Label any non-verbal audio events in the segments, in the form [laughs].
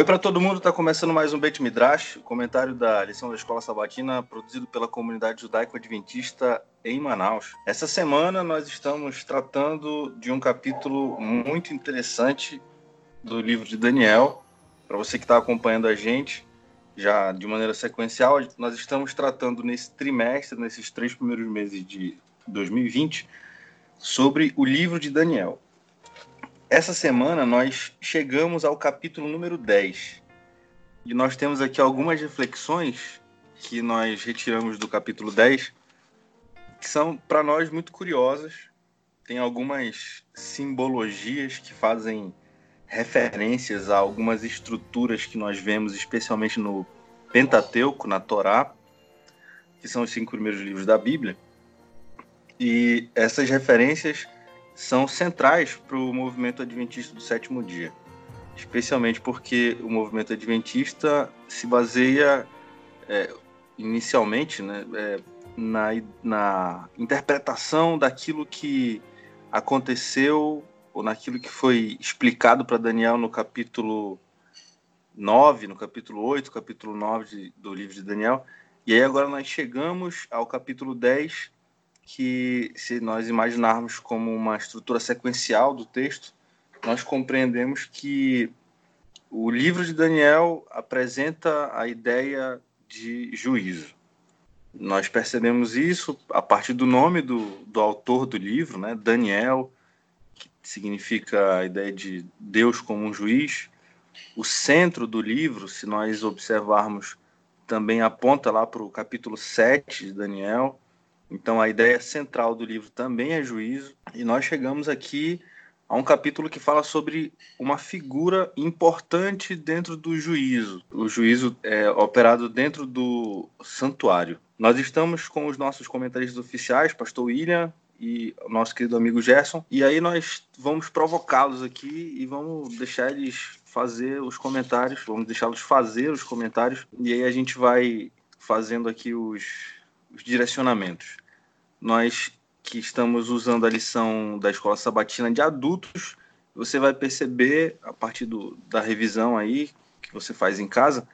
Oi para todo mundo, está começando mais um Beit Midrash, o comentário da lição da Escola Sabatina, produzido pela comunidade judaico-adventista em Manaus. Essa semana nós estamos tratando de um capítulo muito interessante do livro de Daniel. Para você que está acompanhando a gente, já de maneira sequencial, nós estamos tratando nesse trimestre, nesses três primeiros meses de 2020, sobre o livro de Daniel. Essa semana nós chegamos ao capítulo número 10. E nós temos aqui algumas reflexões que nós retiramos do capítulo 10, que são para nós muito curiosas. Tem algumas simbologias que fazem referências a algumas estruturas que nós vemos, especialmente no Pentateuco, na Torá, que são os cinco primeiros livros da Bíblia. E essas referências são centrais para o movimento adventista do sétimo dia, especialmente porque o movimento adventista se baseia é, inicialmente né, é, na, na interpretação daquilo que aconteceu ou naquilo que foi explicado para Daniel no capítulo 9, no capítulo 8, capítulo 9 de, do livro de Daniel. E aí agora nós chegamos ao capítulo 10, que, se nós imaginarmos como uma estrutura sequencial do texto, nós compreendemos que o livro de Daniel apresenta a ideia de juízo. Nós percebemos isso a partir do nome do, do autor do livro, né? Daniel, que significa a ideia de Deus como um juiz. O centro do livro, se nós observarmos, também aponta lá para o capítulo 7 de Daniel, então a ideia central do livro também é juízo, e nós chegamos aqui a um capítulo que fala sobre uma figura importante dentro do juízo. O juízo é operado dentro do santuário. Nós estamos com os nossos comentaristas oficiais, Pastor William e o nosso querido amigo Gerson, e aí nós vamos provocá-los aqui e vamos deixar eles fazer os comentários, vamos deixá-los fazer os comentários, e aí a gente vai fazendo aqui os os direcionamentos. Nós que estamos usando a lição da escola sabatina de adultos, você vai perceber a partir do, da revisão aí que você faz em casa,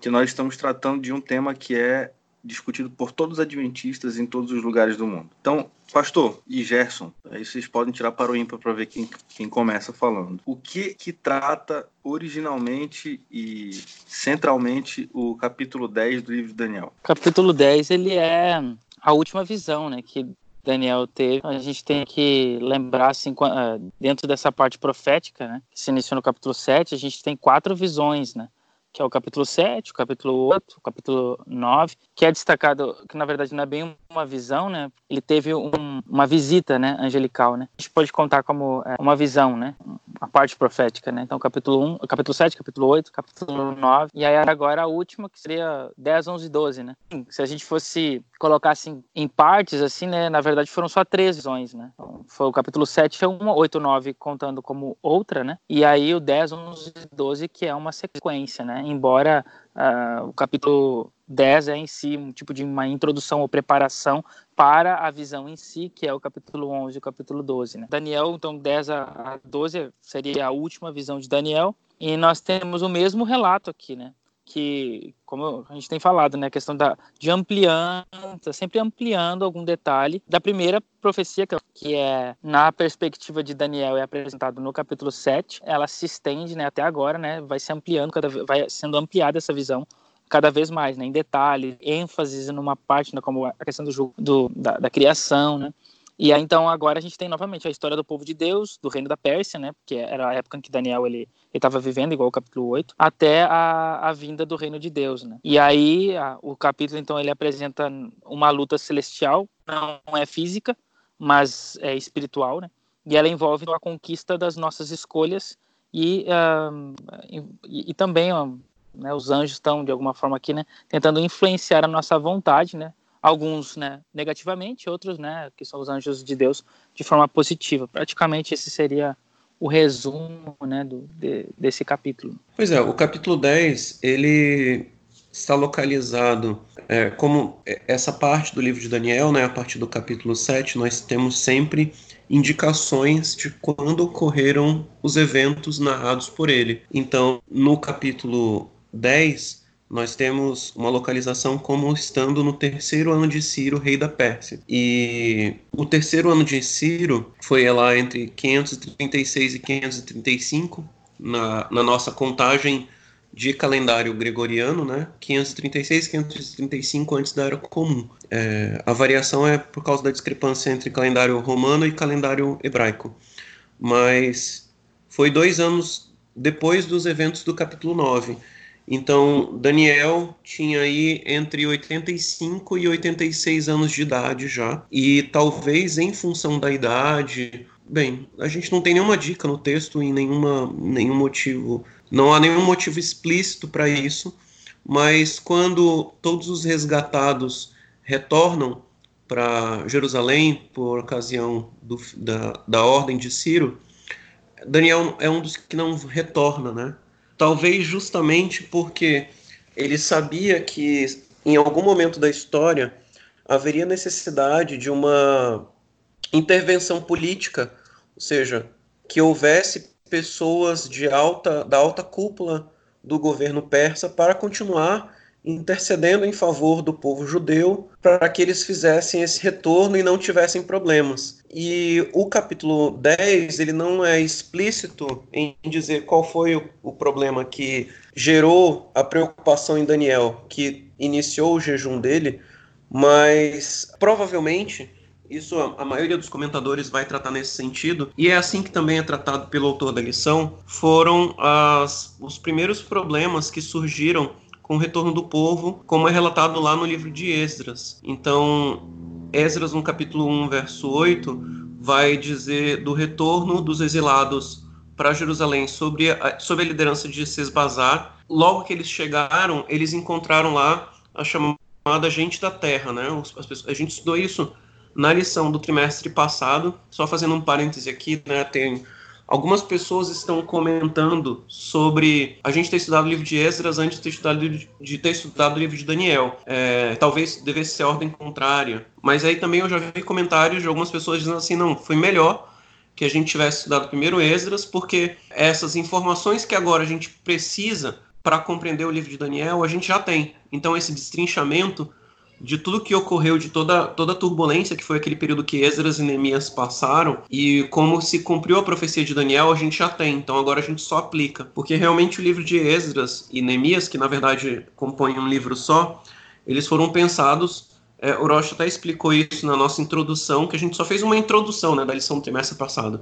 que nós estamos tratando de um tema que é discutido por todos os adventistas em todos os lugares do mundo. Então, pastor e Gerson, aí vocês podem tirar para o ímpar para ver quem, quem começa falando. O que que trata originalmente e centralmente o capítulo 10 do livro de Daniel? Capítulo 10, ele é a última visão, né, que Daniel teve. A gente tem que lembrar, assim, ah, dentro dessa parte profética, né, que se iniciou no capítulo 7, a gente tem quatro visões, né, que é o capítulo 7, o capítulo 8, o capítulo 9, que é destacado, que na verdade não é bem uma visão, né? Ele teve um, uma visita, né, angelical, né? A gente pode contar como é, uma visão, né? A parte profética, né? Então, capítulo 1, capítulo 7, capítulo 8, capítulo 9, e aí agora a última, que seria 10, 11 e 12, né? Se a gente fosse colocar assim em partes, assim, né? Na verdade foram só três visões, né? Então, foi o capítulo 7, foi uma, 8, 9 contando como outra, né? E aí o 10, 11 e 12, que é uma sequência, né? Embora uh, o capítulo 10 é em si um tipo de uma introdução ou preparação para a visão em si, que é o capítulo 11 e o capítulo 12. Né? Daniel, então, 10 a 12 seria a última visão de Daniel, e nós temos o mesmo relato aqui, né? Que, como a gente tem falado, né, a questão da, de ampliando, tá sempre ampliando algum detalhe da primeira profecia, que é na perspectiva de Daniel, é apresentado no capítulo 7, ela se estende né, até agora, né, vai se ampliando, cada, vai sendo ampliada essa visão cada vez mais, né, em detalhe, ênfase numa parte, né, como a questão do, do da, da criação, né, e aí, então, agora a gente tem novamente a história do povo de Deus, do reino da Pérsia, né? Porque era a época em que Daniel ele estava vivendo, igual o capítulo 8, até a, a vinda do reino de Deus, né? E aí, a, o capítulo, então, ele apresenta uma luta celestial, não é física, mas é espiritual, né? E ela envolve a conquista das nossas escolhas e, uh, e, e, também uh, né, os anjos estão, de alguma forma, aqui, né? Tentando influenciar a nossa vontade, né? Alguns né, negativamente, outros, né, que são os anjos de Deus, de forma positiva. Praticamente esse seria o resumo né, do, de, desse capítulo. Pois é, o capítulo 10, ele está localizado é, como essa parte do livro de Daniel, né, a partir do capítulo 7, nós temos sempre indicações de quando ocorreram os eventos narrados por ele. Então, no capítulo 10, nós temos uma localização como estando no terceiro ano de Ciro, rei da Pérsia. E o terceiro ano de Ciro foi lá entre 536 e 535, na, na nossa contagem de calendário gregoriano, né? 536, 535 antes da Era Comum. É, a variação é por causa da discrepância entre calendário romano e calendário hebraico. Mas foi dois anos depois dos eventos do capítulo 9. Então, Daniel tinha aí entre 85 e 86 anos de idade já. E talvez em função da idade. Bem, a gente não tem nenhuma dica no texto e nenhuma, nenhum motivo. Não há nenhum motivo explícito para isso. Mas quando todos os resgatados retornam para Jerusalém por ocasião do, da, da ordem de Ciro, Daniel é um dos que não retorna, né? Talvez justamente porque ele sabia que em algum momento da história haveria necessidade de uma intervenção política, ou seja, que houvesse pessoas de alta da alta cúpula do governo persa para continuar intercedendo em favor do povo judeu para que eles fizessem esse retorno e não tivessem problemas. E o capítulo 10, ele não é explícito em dizer qual foi o, o problema que gerou a preocupação em Daniel, que iniciou o jejum dele, mas provavelmente isso a, maioria dos comentadores vai tratar nesse sentido, e é assim que também é tratado pelo autor da lição, foram as, os primeiros problemas que surgiram com o retorno do povo, como é relatado lá no livro de Esdras. Então, Esdras, no capítulo 1, verso 8, vai dizer do retorno dos exilados para Jerusalém sobre a, sob a liderança de Sesbazar. Logo que eles chegaram, eles encontraram lá a chamada gente da terra, né? a gente estudou isso na lição do trimestre passado. Só fazendo um parêntese aqui, né? Tem Algumas pessoas estão comentando sobre a gente ter estudado o livro de Esdras antes de ter estudado, de ter estudado o livro de Daniel. É, talvez devesse ser a ordem contrária. Mas aí também eu já vi comentários de algumas pessoas dizendo assim: não, foi melhor que a gente tivesse estudado primeiro Esdras, porque essas informações que agora a gente precisa para compreender o livro de Daniel, a gente já tem. Então esse destrinchamento de tudo que ocorreu, de toda, toda a turbulência que foi aquele período que Esdras e Neemias passaram, e como se cumpriu a profecia de Daniel, a gente já tem. Então agora a gente só aplica. Porque realmente o livro de Esdras e Neemias, que na verdade compõem um livro só, eles foram pensados. É, o Rocha até explicou isso na nossa introdução, que a gente só fez uma introdução né, da lição do trimestre passado.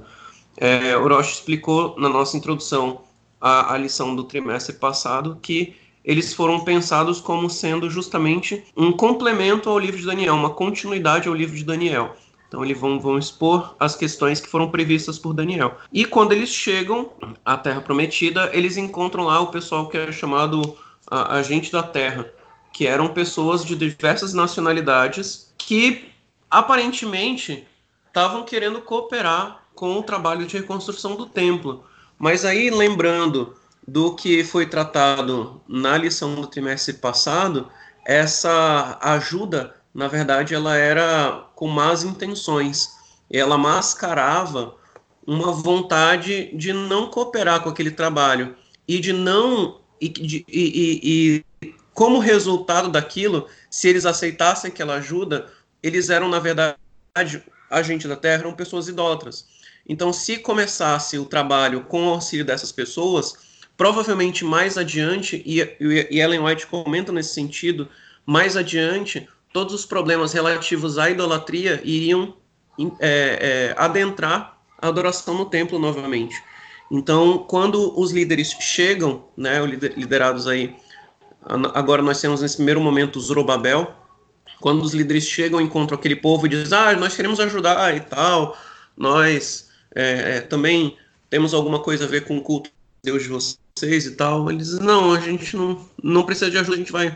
É, o Rocha explicou na nossa introdução a, a lição do trimestre passado que eles foram pensados como sendo justamente um complemento ao livro de Daniel, uma continuidade ao livro de Daniel. Então eles vão, vão expor as questões que foram previstas por Daniel. E quando eles chegam à Terra Prometida, eles encontram lá o pessoal que é chamado a, agente da Terra, que eram pessoas de diversas nacionalidades que aparentemente estavam querendo cooperar com o trabalho de reconstrução do templo. Mas aí, lembrando do que foi tratado na lição do trimestre passado, essa ajuda, na verdade, ela era com más intenções. Ela mascarava uma vontade de não cooperar com aquele trabalho e de não e, de, e, e, e como resultado daquilo, se eles aceitassem aquela ajuda, eles eram na verdade agentes da Terra, eram pessoas idólatras. Então, se começasse o trabalho com o auxílio dessas pessoas, Provavelmente mais adiante, e, e Ellen White comenta nesse sentido, mais adiante, todos os problemas relativos à idolatria iriam é, é, adentrar a adoração no templo novamente. Então, quando os líderes chegam, né, liderados aí, agora nós temos nesse primeiro momento Zorobabel, quando os líderes chegam, encontram aquele povo e dizem, ah, nós queremos ajudar e tal, nós é, é também temos alguma coisa a ver com o culto de Deus de vocês, vocês e tal. Eles não, a gente não, não precisa de ajuda, a gente vai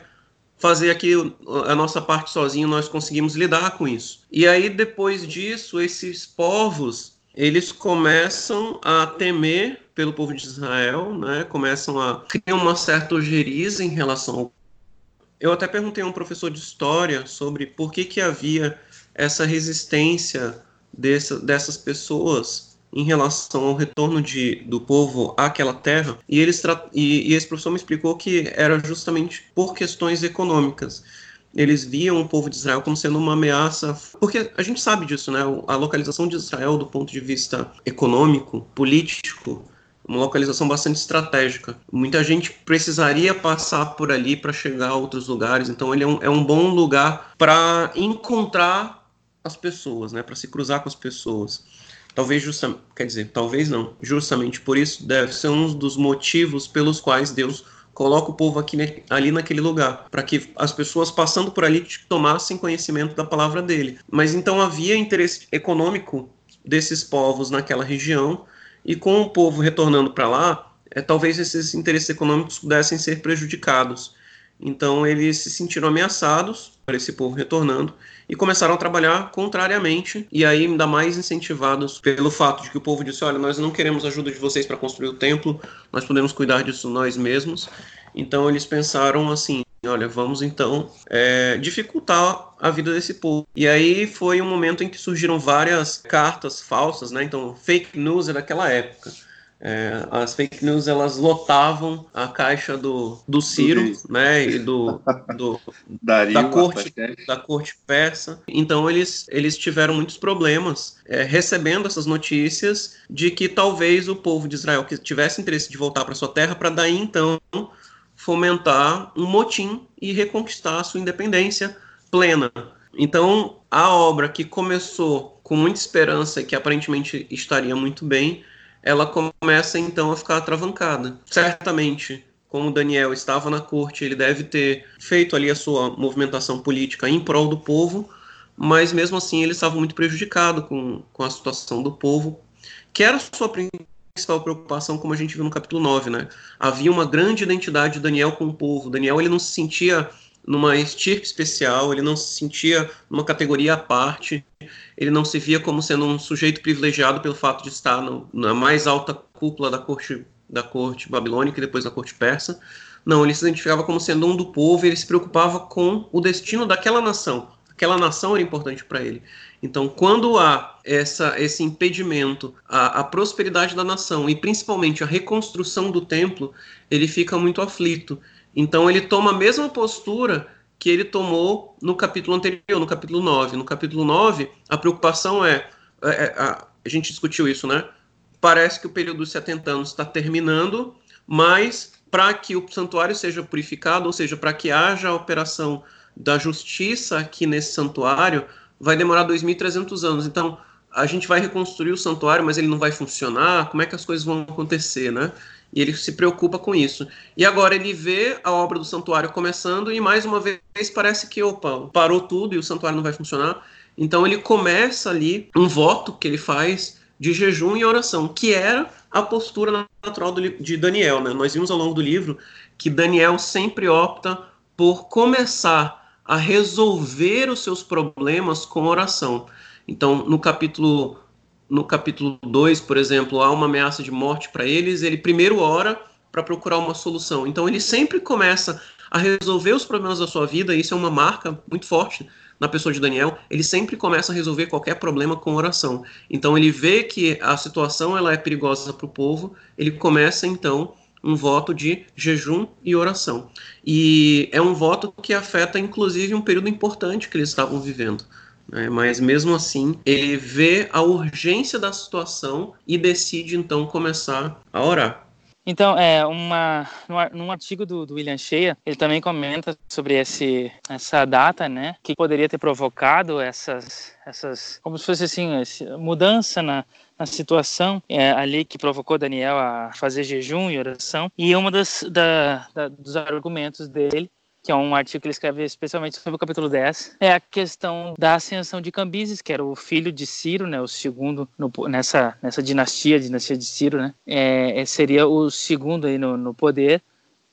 fazer aqui a nossa parte sozinho, nós conseguimos lidar com isso. E aí, depois disso, esses povos, eles começam a temer pelo povo de Israel, né? começam a criar uma certa ojeriza em relação ao... Eu até perguntei a um professor de história sobre por que, que havia essa resistência dessa, dessas pessoas em relação ao retorno de, do povo àquela terra, e, eles e, e esse professor me explicou que era justamente por questões econômicas eles viam o povo de Israel como sendo uma ameaça, porque a gente sabe disso, né? A localização de Israel, do ponto de vista econômico, político, uma localização bastante estratégica. Muita gente precisaria passar por ali para chegar a outros lugares, então ele é um, é um bom lugar para encontrar as pessoas, né? Para se cruzar com as pessoas. Talvez justamente, quer dizer, talvez não, justamente por isso deve ser um dos motivos pelos quais Deus coloca o povo aqui, ali naquele lugar, para que as pessoas passando por ali tomassem conhecimento da palavra dele. Mas então havia interesse econômico desses povos naquela região, e com o povo retornando para lá, é, talvez esses interesses econômicos pudessem ser prejudicados. Então eles se sentiram ameaçados para esse povo retornando e começaram a trabalhar contrariamente e aí ainda mais incentivados pelo fato de que o povo disse: olha, nós não queremos ajuda de vocês para construir o templo, nós podemos cuidar disso nós mesmos. Então eles pensaram assim: olha, vamos então é, dificultar a vida desse povo. E aí foi um momento em que surgiram várias cartas falsas, né? Então fake news é daquela época é, as fake news elas lotavam a caixa do, do Ciro, do né, e do, do [laughs] Dario, da corte da corte persa. Então eles eles tiveram muitos problemas é, recebendo essas notícias de que talvez o povo de Israel que tivesse interesse de voltar para sua terra para daí então fomentar um motim e reconquistar a sua independência plena. Então a obra que começou com muita esperança e que aparentemente estaria muito bem ela começa então a ficar atravancada. Certamente, como Daniel estava na corte, ele deve ter feito ali a sua movimentação política em prol do povo, mas mesmo assim ele estava muito prejudicado com, com a situação do povo, que era sua principal preocupação, como a gente viu no capítulo 9, né? Havia uma grande identidade de Daniel com o povo. Daniel ele não se sentia numa estirpe especial, ele não se sentia numa categoria à parte, ele não se via como sendo um sujeito privilegiado pelo fato de estar no, na mais alta cúpula da corte, da corte babilônica e depois da corte persa. Não, ele se identificava como sendo um do povo e ele se preocupava com o destino daquela nação. Aquela nação era importante para ele. Então, quando há essa, esse impedimento à, à prosperidade da nação e principalmente à reconstrução do templo, ele fica muito aflito. Então ele toma a mesma postura que ele tomou no capítulo anterior, no capítulo 9. No capítulo 9, a preocupação é, é, é a, a, gente discutiu isso, né? Parece que o período dos 70 anos está terminando, mas para que o santuário seja purificado, ou seja, para que haja a operação da justiça aqui nesse santuário, vai demorar 2.300 anos. Então, a gente vai reconstruir o santuário, mas ele não vai funcionar. Como é que as coisas vão acontecer, né? E ele se preocupa com isso. E agora ele vê a obra do santuário começando e mais uma vez parece que, opa, parou tudo e o santuário não vai funcionar. Então ele começa ali um voto que ele faz de jejum e oração, que era a postura natural de Daniel. Né? Nós vimos ao longo do livro que Daniel sempre opta por começar a resolver os seus problemas com oração. Então, no capítulo no capítulo 2, por exemplo, há uma ameaça de morte para eles, ele primeiro ora para procurar uma solução. Então ele sempre começa a resolver os problemas da sua vida, e isso é uma marca muito forte na pessoa de Daniel, ele sempre começa a resolver qualquer problema com oração. Então ele vê que a situação ela é perigosa para o povo, ele começa então um voto de jejum e oração. E é um voto que afeta inclusive um período importante que eles estavam vivendo. Né? Mas mesmo assim, ele vê a urgência da situação e decide então começar a orar. Então, é uma num artigo do, do, William Shea, ele também comenta sobre esse, essa data, né, que poderia ter provocado essas, essas, como se fosse assim, mudança na, situação é, ali que provocou Daniel a fazer jejum e oração. E das da, da, dos argumentos dele que é um artigo que ele escreve especialmente sobre o capítulo 10, é a questão da ascensão de Cambises, que era o filho de Ciro, né, o segundo no, nessa, nessa dinastia, dinastia de Ciro, né, é, é, seria o segundo aí no, no poder,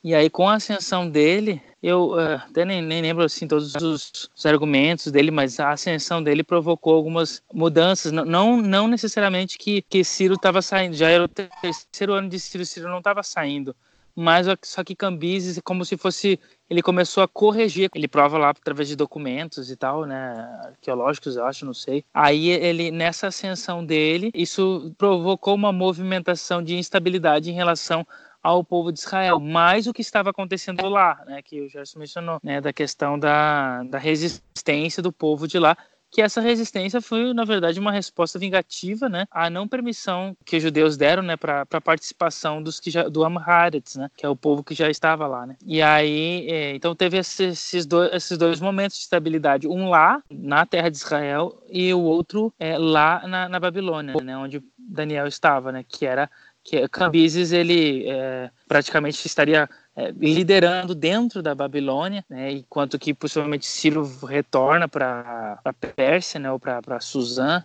e aí com a ascensão dele, eu uh, até nem, nem, lembro assim todos os, os, argumentos dele, mas a ascensão dele provocou algumas mudanças. Não, não, não necessariamente que, que Ciro estava saindo, já era o terceiro ano de Ciro, Ciro não estava saindo, mas só que Cambises como se fosse ele começou a corrigir. Ele prova lá através de documentos e tal, né, arqueológicos, eu acho, não sei. Aí ele nessa ascensão dele, isso provocou uma movimentação de instabilidade em relação ao povo de Israel, mais o que estava acontecendo lá, né, que o Gerson mencionou, né, da questão da, da resistência do povo de lá, que essa resistência foi, na verdade, uma resposta vingativa, né, à não permissão que os judeus deram, né, para a participação dos que já, do Amharetz, né, que é o povo que já estava lá, né. E aí, é, então teve esses, dois, esses dois momentos de estabilidade, um lá na terra de Israel e o outro é, lá na, na Babilônia, né, onde Daniel estava, né, que era que Cambises ele é, praticamente estaria é, liderando dentro da Babilônia, né, enquanto que possivelmente Ciro retorna para a Pérsia, né, ou para Suzã,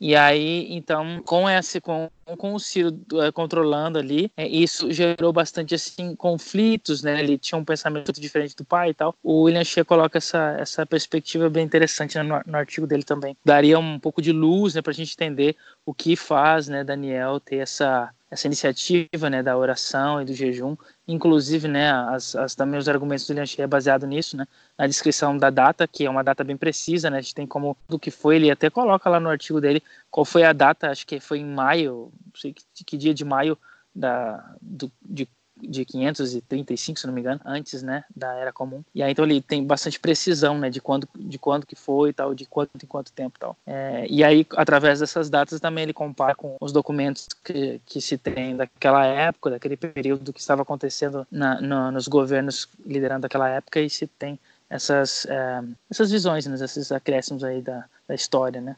e aí, então, com esse, com, com o Ciro é, controlando ali, é, isso gerou bastante assim conflitos, né? Ele tinha um pensamento diferente do pai e tal. O William Shea coloca essa, essa perspectiva bem interessante né, no, no, artigo dele também. Daria um pouco de luz, né, a gente entender o que faz, né, Daniel ter essa essa iniciativa, né, da oração e do jejum. Inclusive, né, as, as, também os argumentos do Lianchi é baseado nisso, né, na descrição da data, que é uma data bem precisa, né, a gente tem como do que foi, ele até coloca lá no artigo dele qual foi a data, acho que foi em maio, não sei que, que dia de maio da, do, de de 535, se não me engano, antes, né, da era comum. E aí então ele tem bastante precisão, né, de quando de quando que foi e tal, de quanto em quanto tempo tal. É, e aí através dessas datas também ele compara com os documentos que, que se tem daquela época, daquele período que estava acontecendo na, no, nos governos liderando aquela época e se tem essas é, essas visões, né, esses acréscimos aí da, da história, né.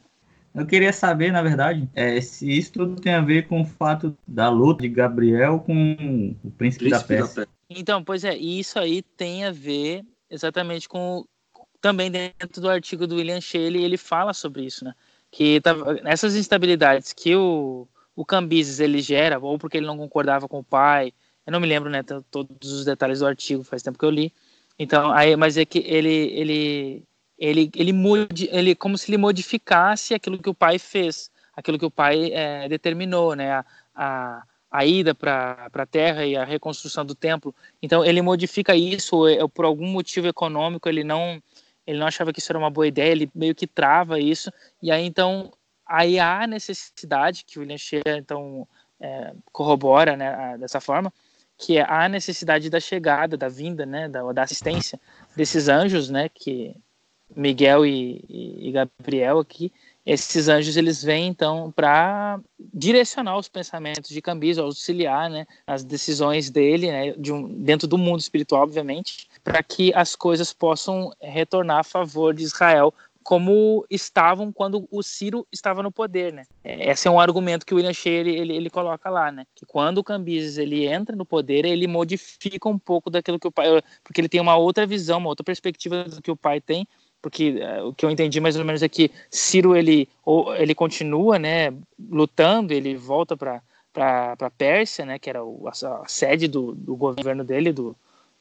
Eu queria saber, na verdade, é, se isso tudo tem a ver com o fato da luta de Gabriel com o príncipe, príncipe da, Pérsia. da Então, pois é, isso aí tem a ver exatamente com também dentro do artigo do William Shelley, ele fala sobre isso, né? Que tá, essas instabilidades que o, o Cambises ele gera, ou porque ele não concordava com o pai, eu não me lembro, né, todos os detalhes do artigo, faz tempo que eu li. Então, aí, mas é que ele ele ele, ele, ele como se ele modificasse aquilo que o pai fez, aquilo que o pai é, determinou, né? A, a, a ida para a terra e a reconstrução do templo. Então ele modifica isso é, por algum motivo econômico. Ele não ele não achava que isso era uma boa ideia. Ele meio que trava isso. E aí então aí há necessidade que o William Shea então é, corrobora né, dessa forma que é a necessidade da chegada, da vinda, né, da, da assistência desses anjos, né, que Miguel e, e, Gabriel aqui, esses anjos eles vêm então para direcionar os pensamentos de Cambiso, auxiliar né, as decisões dele, né, de um, dentro do mundo espiritual, obviamente, para que as coisas possam retornar a favor de Israel, como estavam quando o Ciro estava no poder, né? É, esse é um argumento que o William Shea ele, ele, ele, coloca lá, né? Que quando o Cambises ele entra no poder, ele modifica um pouco daquilo que o pai, porque ele tem uma outra visão, uma outra perspectiva do que o pai tem, porque uh, o que eu entendi mais ou menos é que Ciro ele ou, ele continua né lutando ele volta para para Pérsia né que era o, a, a, sede do, do governo dele do,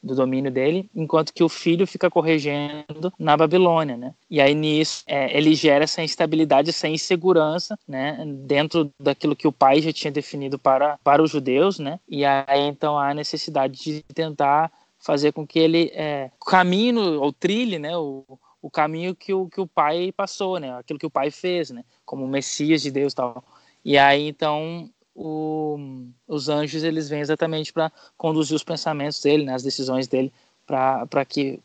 do domínio dele, enquanto que o filho fica corrigendo na Babilônia, né? E aí nisso é, ele gera essa instabilidade, essa insegurança, né? Dentro daquilo que o pai já tinha definido para, para os judeus, né? E aí então há a necessidade de tentar fazer com que ele é, caminhe ou trilhe, né? O, o caminho que o, que o pai passou, né? Aquilo que o pai fez, né? Como Messias de Deus tal. E aí, então, o, os anjos, eles vêm exatamente para conduzir os pensamentos dele, né? As decisões dele, para que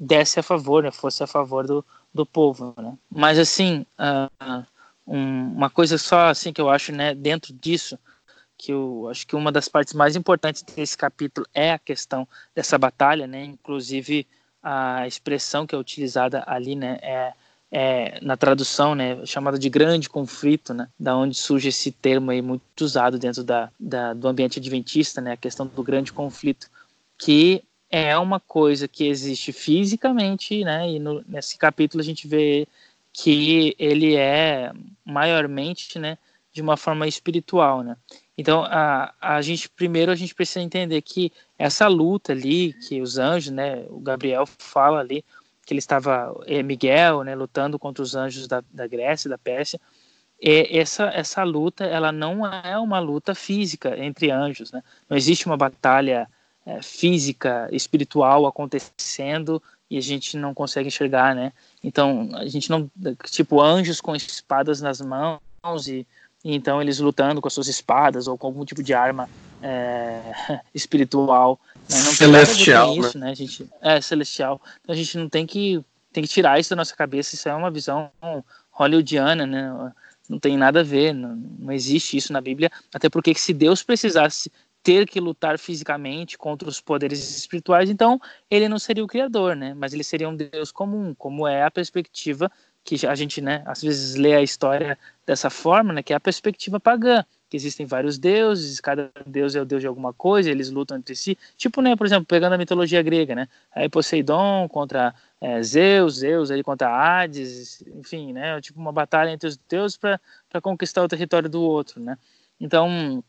desse a favor, né? Fosse a favor do, do povo, né? Mas, assim, uh, um, uma coisa só, assim, que eu acho, né? Dentro disso, que eu acho que uma das partes mais importantes desse capítulo é a questão dessa batalha, né? Inclusive a expressão que é utilizada ali, né, é, é, na tradução, né, chamada de grande conflito, né, da onde surge esse termo aí muito usado dentro da, da, do ambiente adventista, né, a questão do grande conflito, que é uma coisa que existe fisicamente, né, e no, nesse capítulo a gente vê que ele é maiormente, né, de uma forma espiritual, né. Então, a, a gente primeiro a gente precisa entender que essa luta ali, que os anjos, né, o Gabriel fala ali, que ele estava, é, Miguel, né, lutando contra os anjos da, da Grécia, da Pérsia, e essa, essa luta, ela não é uma luta física entre anjos, né? Não existe uma batalha é, física, espiritual acontecendo e a gente não consegue enxergar, né? Então a gente não, tipo anjos com espadas nas mãos e então eles lutando com as suas espadas ou com algum tipo de arma é, [laughs] espiritual, né? não celestial, isso, né? né? A gente é celestial, então a gente não tem que tem que tirar isso da nossa cabeça. Isso é uma visão hollywoodiana, né? Não tem nada a ver, não, não existe isso na Bíblia. Até porque se Deus precisasse ter que lutar fisicamente contra os poderes espirituais, então ele não seria o criador, né? Mas ele seria um Deus comum, como é a perspectiva que a gente, né, às vezes lê a história dessa forma, né, que é a perspectiva pagã, que existem vários deuses, cada deus é o deus de alguma coisa, eles lutam entre si. Tipo, né, por exemplo, pegando a mitologia grega, né? Aí Poseidon contra é, Zeus, Zeus ele contra Hades, enfim, né? Tipo uma batalha entre os deuses para conquistar o território do outro, né? Então,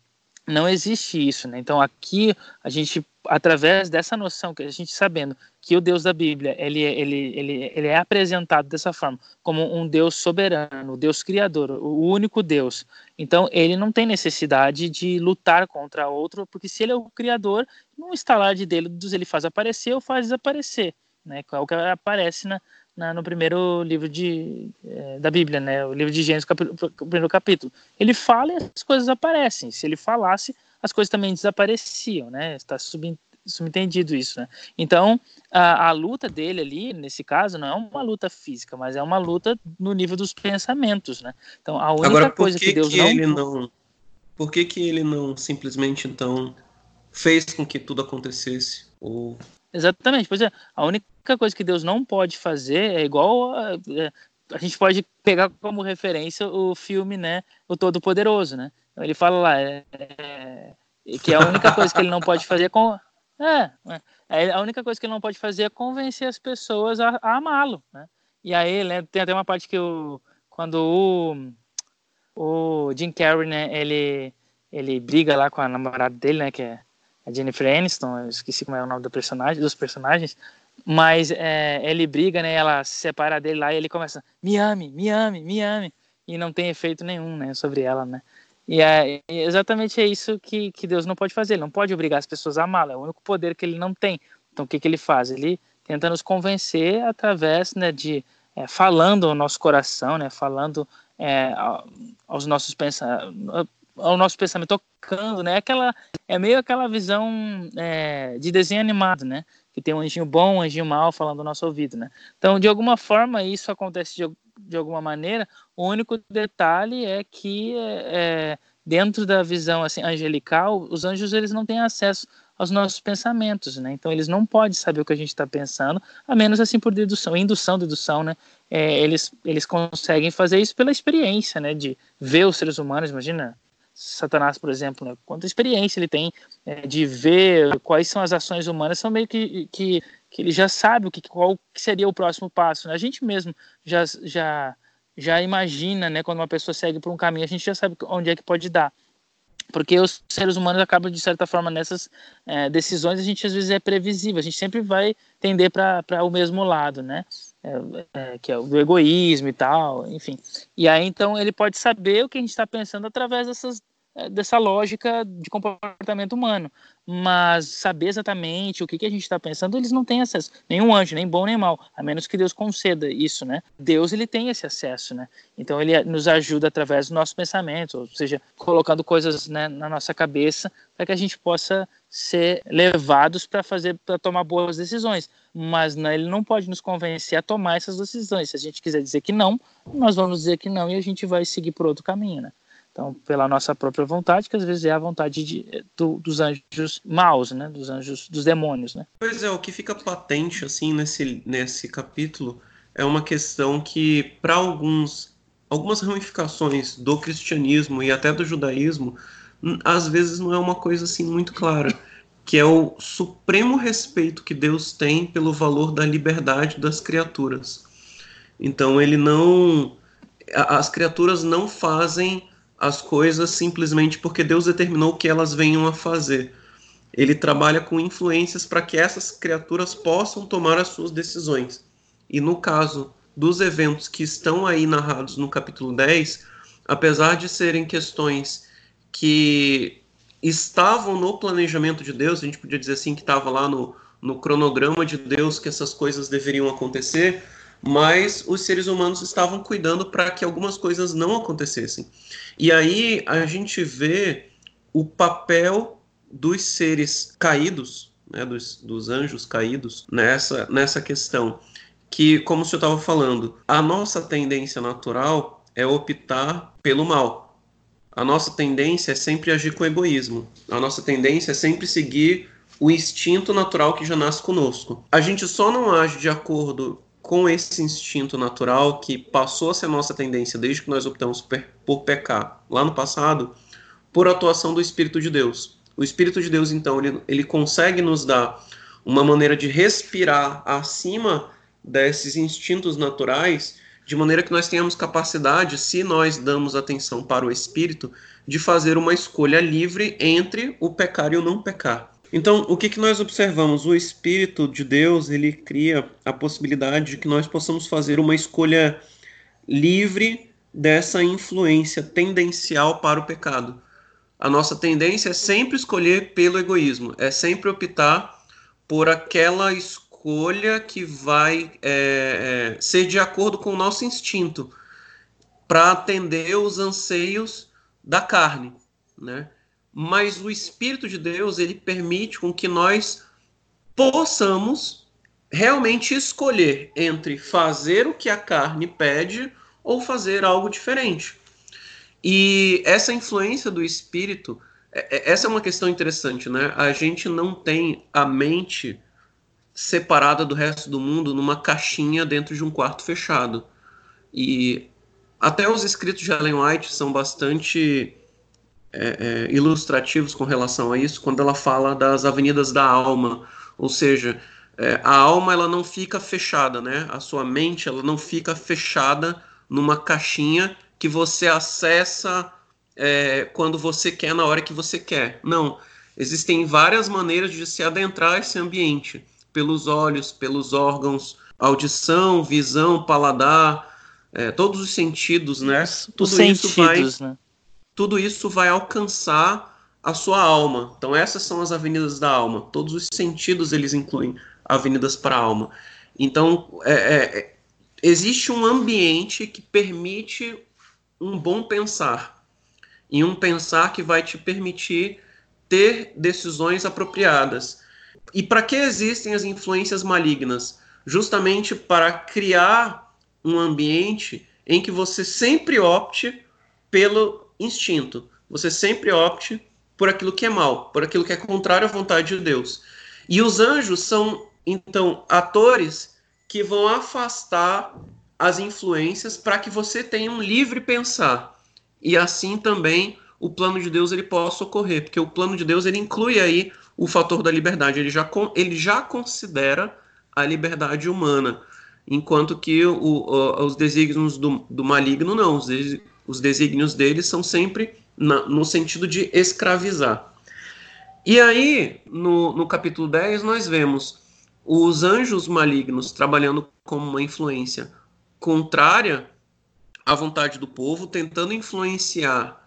não existe isso, né? Então aqui a gente, através dessa noção que a gente sabendo que o Deus da Bíblia ele, é, ele, ele, ele é apresentado dessa forma como um Deus soberano, Deus criador, o único Deus. Então ele não tem necessidade de lutar contra outro, porque se ele é o criador, no estalar de dedos ele faz aparecer ou faz desaparecer, né? É o que aparece na, na, no primeiro livro de, é, da Bíblia, né? O livro de Gênesis, o primeiro capítulo. Ele fala e as coisas aparecem. Se ele falasse, as coisas também desapareciam, né? Está sub, subentendido isso, né? Então, a, a, luta dele ali, nesse caso, não é uma luta física, mas é uma luta no nível dos pensamentos, né? Então, a única Agora, coisa que, que Deus que não... Ele não... Por que que ele não simplesmente, então, fez com que tudo acontecesse? Ou Exatamente, pois é. A única coisa que Deus não pode fazer é igual a, é, a gente pode pegar como referência o filme, né, o Todo Poderoso, né? Então, ele fala lá é, é, que a única coisa que ele não pode fazer é com é, é, a única coisa que ele não pode fazer é convencer as pessoas a, a amá-lo, né? E aí né, tem até uma parte que o quando o, o Jim Carrey, né, ele ele briga lá com a namorada dele, né, que é a Jennifer Aniston, eu esqueci como é o nome do personagem, dos personagens, mas é, ele briga, né? Ela se separa dele lá e ele começa, me ame, me ame, me ame, e não tem efeito nenhum, né, sobre ela, né? E é exatamente é isso que, que Deus não pode fazer, ele não pode obrigar as pessoas a amá-la, é o único poder que ele não tem. Então o que, que ele faz? Ele tenta nos convencer através né, de é, falando ao nosso coração, né, falando é, aos nossos pensamentos, ao nosso pensamento tocando, né? Aquela é meio aquela visão é, de desenho animado, né? Que tem um anjinho bom, um anjinho mal falando no nosso ouvido, né? Então, de alguma forma, isso acontece de, de alguma maneira. O único detalhe é que é, dentro da visão assim angelical, os anjos eles não têm acesso aos nossos pensamentos, né? Então eles não podem saber o que a gente está pensando, a menos assim por dedução, indução, dedução, né? É, eles eles conseguem fazer isso pela experiência, né? De ver os seres humanos, imagina Satanás, por exemplo, né? quanta experiência ele tem é, de ver quais são as ações humanas, são meio que, que, que ele já sabe o que, qual seria o próximo passo. Né? A gente mesmo já, já, já imagina, né, quando uma pessoa segue por um caminho, a gente já sabe onde é que pode dar. Porque os seres humanos acabam, de certa forma, nessas é, decisões, a gente às vezes é previsível, a gente sempre vai tender para o mesmo lado, né? É, é, que é o do egoísmo e tal, enfim. E aí então ele pode saber o que a gente está pensando através dessas, dessa lógica de comportamento humano, mas saber exatamente o que, que a gente está pensando, eles não têm acesso. Nenhum anjo, nem bom nem mal, a menos que Deus conceda isso, né? Deus ele tem esse acesso, né? Então ele nos ajuda através do nosso pensamento, ou seja, colocando coisas né, na nossa cabeça para que a gente possa ser levados para fazer, para tomar boas decisões mas né, ele não pode nos convencer a tomar essas decisões. Se a gente quiser dizer que não, nós vamos dizer que não e a gente vai seguir por outro caminho, né? Então, pela nossa própria vontade, que às vezes é a vontade de, do, dos anjos maus, né? Dos anjos, dos demônios, né? Pois é, o que fica patente, assim, nesse, nesse capítulo é uma questão que, para alguns, algumas ramificações do cristianismo e até do judaísmo, às vezes não é uma coisa, assim, muito clara que é o supremo respeito que Deus tem pelo valor da liberdade das criaturas. Então ele não as criaturas não fazem as coisas simplesmente porque Deus determinou que elas venham a fazer. Ele trabalha com influências para que essas criaturas possam tomar as suas decisões. E no caso dos eventos que estão aí narrados no capítulo 10, apesar de serem questões que estavam no planejamento de Deus, a gente podia dizer assim que estava lá no, no cronograma de Deus que essas coisas deveriam acontecer, mas os seres humanos estavam cuidando para que algumas coisas não acontecessem. E aí a gente vê o papel dos seres caídos, né, dos, dos anjos caídos, nessa, nessa questão. Que, como senhor estava falando, a nossa tendência natural é optar pelo mal. A nossa tendência é sempre agir com egoísmo. A nossa tendência é sempre seguir o instinto natural que já nasce conosco. A gente só não age de acordo com esse instinto natural que passou a ser nossa tendência desde que nós optamos por pecar lá no passado, por atuação do Espírito de Deus. O Espírito de Deus, então, ele, ele consegue nos dar uma maneira de respirar acima desses instintos naturais, de maneira que nós tenhamos capacidade, se nós damos atenção para o Espírito, de fazer uma escolha livre entre o pecar e o não pecar. Então, o que, que nós observamos? O Espírito de Deus, ele cria a possibilidade de que nós possamos fazer uma escolha livre dessa influência tendencial para o pecado. A nossa tendência é sempre escolher pelo egoísmo, é sempre optar por aquela escolha que vai é, é, ser de acordo com o nosso instinto, para atender os anseios da carne, né? Mas o Espírito de Deus ele permite com que nós possamos realmente escolher entre fazer o que a carne pede ou fazer algo diferente. E essa influência do Espírito, é, é, essa é uma questão interessante, né? A gente não tem a mente separada do resto do mundo numa caixinha dentro de um quarto fechado. E até os escritos de Ellen White são bastante é, é, ilustrativos com relação a isso quando ela fala das avenidas da alma, ou seja, é, a alma ela não fica fechada, né? A sua mente ela não fica fechada numa caixinha que você acessa é, quando você quer na hora que você quer. Não, existem várias maneiras de se adentrar esse ambiente pelos olhos, pelos órgãos, audição, visão, paladar, é, todos os sentidos, né? Tudo os isso sentidos, vai, né? Tudo isso vai alcançar a sua alma. Então essas são as avenidas da alma. Todos os sentidos eles incluem avenidas para a alma. Então é, é, é, existe um ambiente que permite um bom pensar e um pensar que vai te permitir ter decisões apropriadas. E para que existem as influências malignas? Justamente para criar um ambiente em que você sempre opte pelo instinto. Você sempre opte por aquilo que é mal, por aquilo que é contrário à vontade de Deus. E os anjos são, então, atores que vão afastar as influências para que você tenha um livre pensar. E assim também o plano de Deus ele possa ocorrer, porque o plano de Deus ele inclui aí o fator da liberdade, ele já, ele já considera a liberdade humana, enquanto que o, o, os desígnios do, do maligno não, os, os desígnios deles são sempre na, no sentido de escravizar. E aí, no, no capítulo 10, nós vemos os anjos malignos trabalhando como uma influência contrária à vontade do povo, tentando influenciar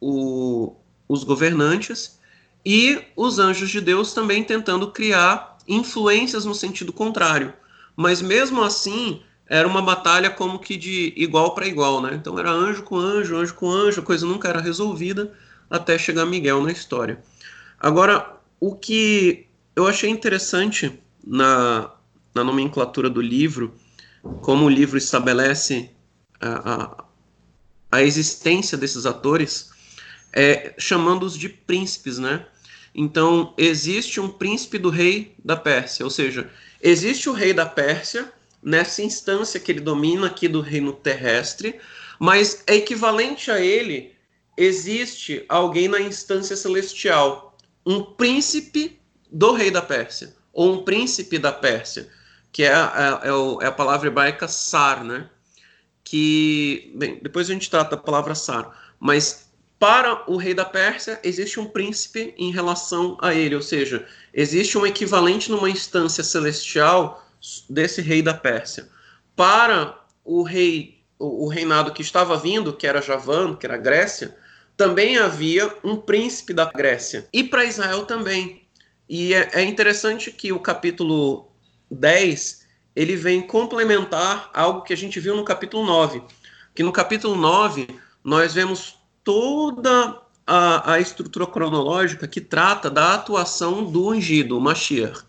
o, os governantes, e os anjos de Deus também tentando criar influências no sentido contrário. Mas mesmo assim, era uma batalha como que de igual para igual, né? Então era anjo com anjo, anjo com anjo, a coisa nunca era resolvida até chegar Miguel na história. Agora, o que eu achei interessante na, na nomenclatura do livro, como o livro estabelece a, a, a existência desses atores, é chamando-os de príncipes, né? Então, existe um príncipe do rei da Pérsia, ou seja, existe o rei da Pérsia, nessa instância que ele domina aqui do reino terrestre, mas é equivalente a ele existe alguém na instância celestial, um príncipe do rei da Pérsia, ou um príncipe da Pérsia, que é a, é, é a palavra hebraica sar, né? Que, bem, depois a gente trata a palavra sar, mas para o rei da Pérsia existe um príncipe em relação a ele, ou seja, existe um equivalente numa instância celestial desse rei da Pérsia para o rei o, reinado que estava vindo, que era Javan, que era Grécia, também havia um príncipe da Grécia. E para Israel também. E é, é interessante que o capítulo 10 ele vem complementar algo que a gente viu no capítulo 9. Que no capítulo 9 nós vemos toda a, a estrutura cronológica que trata da atuação do ungido, o Mashiach.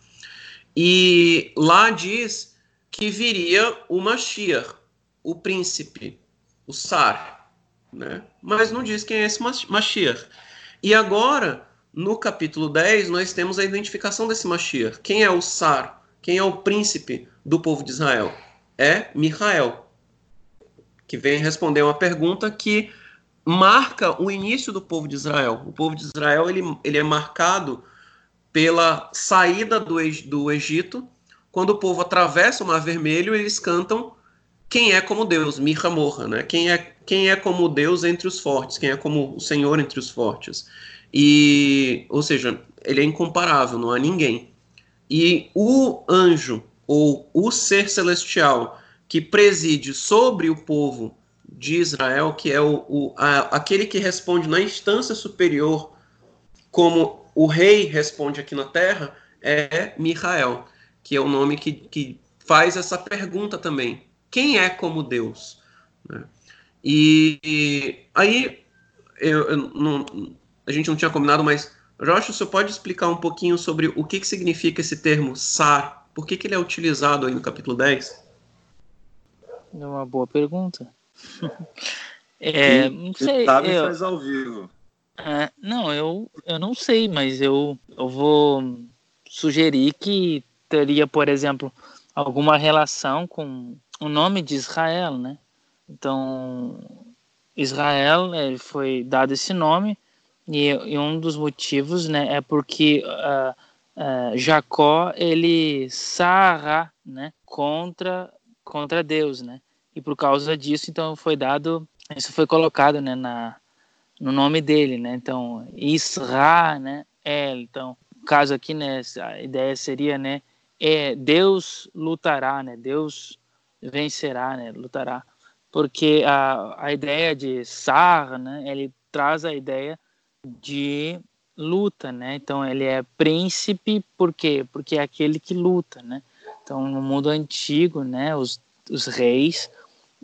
E lá diz que viria o Mashiach, o príncipe, o Sar, né? mas não diz quem é esse Mashiach. E agora, no capítulo 10, nós temos a identificação desse Mashiach. Quem é o Sar? Quem é o príncipe do povo de Israel? É Michael, que vem responder uma pergunta que marca o início do povo de Israel. O povo de Israel ele, ele é marcado pela saída do, do Egito. Quando o povo atravessa o Mar Vermelho, eles cantam quem é como Deus, Mirra Morra, né? Quem é, quem é como Deus entre os fortes, quem é como o Senhor entre os fortes. E, ou seja, ele é incomparável, não há ninguém. E o anjo ou o ser celestial que preside sobre o povo de Israel, que é o, o a, aquele que responde na instância superior, como o rei responde aqui na terra, é Michael, que é o nome que, que faz essa pergunta também. Quem é como Deus? Né? E, e, aí, eu, eu não, a gente não tinha combinado, mas, Josh, você pode explicar um pouquinho sobre o que, que significa esse termo SAR? Por que, que ele é utilizado aí no capítulo 10? É uma boa pergunta. [laughs] é, não sei. eu, faz ao vivo. É, não, eu, eu não sei, mas eu, eu vou sugerir que teria, por exemplo, alguma relação com o nome de Israel, né? Então, Israel ele foi dado esse nome e, e, um dos motivos, né, é porque uh, uh, Jacó ele sarra, né, contra contra Deus, né? e por causa disso, então foi dado, isso foi colocado, né, na, no nome dele, né? Então, Isra, né? É, então, no caso aqui, né, a ideia seria, né, é Deus lutará, né? Deus vencerá, né? Lutará. Porque a, a ideia de Sar, né, ele traz a ideia de luta, né? Então ele é príncipe por quê? Porque é aquele que luta, né? Então no mundo antigo, né, os, os reis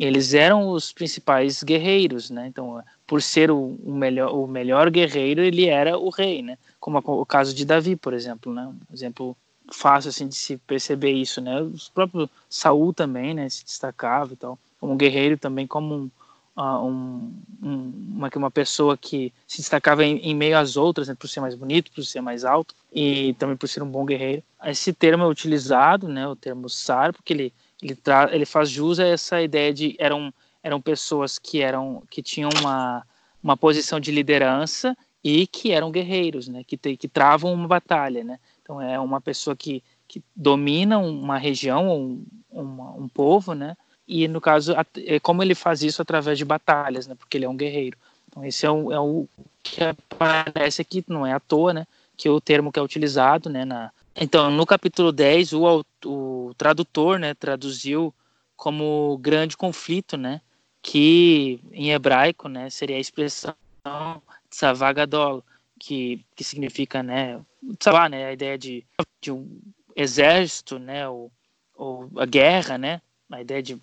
eles eram os principais guerreiros, né? Então, por ser o, o, melhor, o melhor guerreiro, ele era o rei, né? Como o caso de Davi, por exemplo, né? Um exemplo fácil assim de se perceber isso, né? O próprio Saul também, né? Se destacava e tal, como guerreiro também, como um, um, um, uma, uma pessoa que se destacava em, em meio às outras, né? Por ser mais bonito, por ser mais alto e também por ser um bom guerreiro. Esse termo é utilizado, né? O termo sar, porque ele ele, tra ele faz jus a essa ideia de eram eram pessoas que eram que tinham uma, uma posição de liderança e que eram guerreiros, né? Que te, que travam uma batalha, né? Então é uma pessoa que, que domina uma região, um, um povo, né? E no caso, é como ele faz isso através de batalhas, né? Porque ele é um guerreiro. Então esse é o, é o que aparece aqui, não é à toa, né? Que o termo que é utilizado, né? Na, então, no capítulo 10, o, o tradutor né, traduziu como grande conflito, né, que em hebraico né, seria a expressão tzavagadol, que, que significa né, tzavá, né, a ideia de, de um exército, né, ou, ou a guerra, né, a ideia de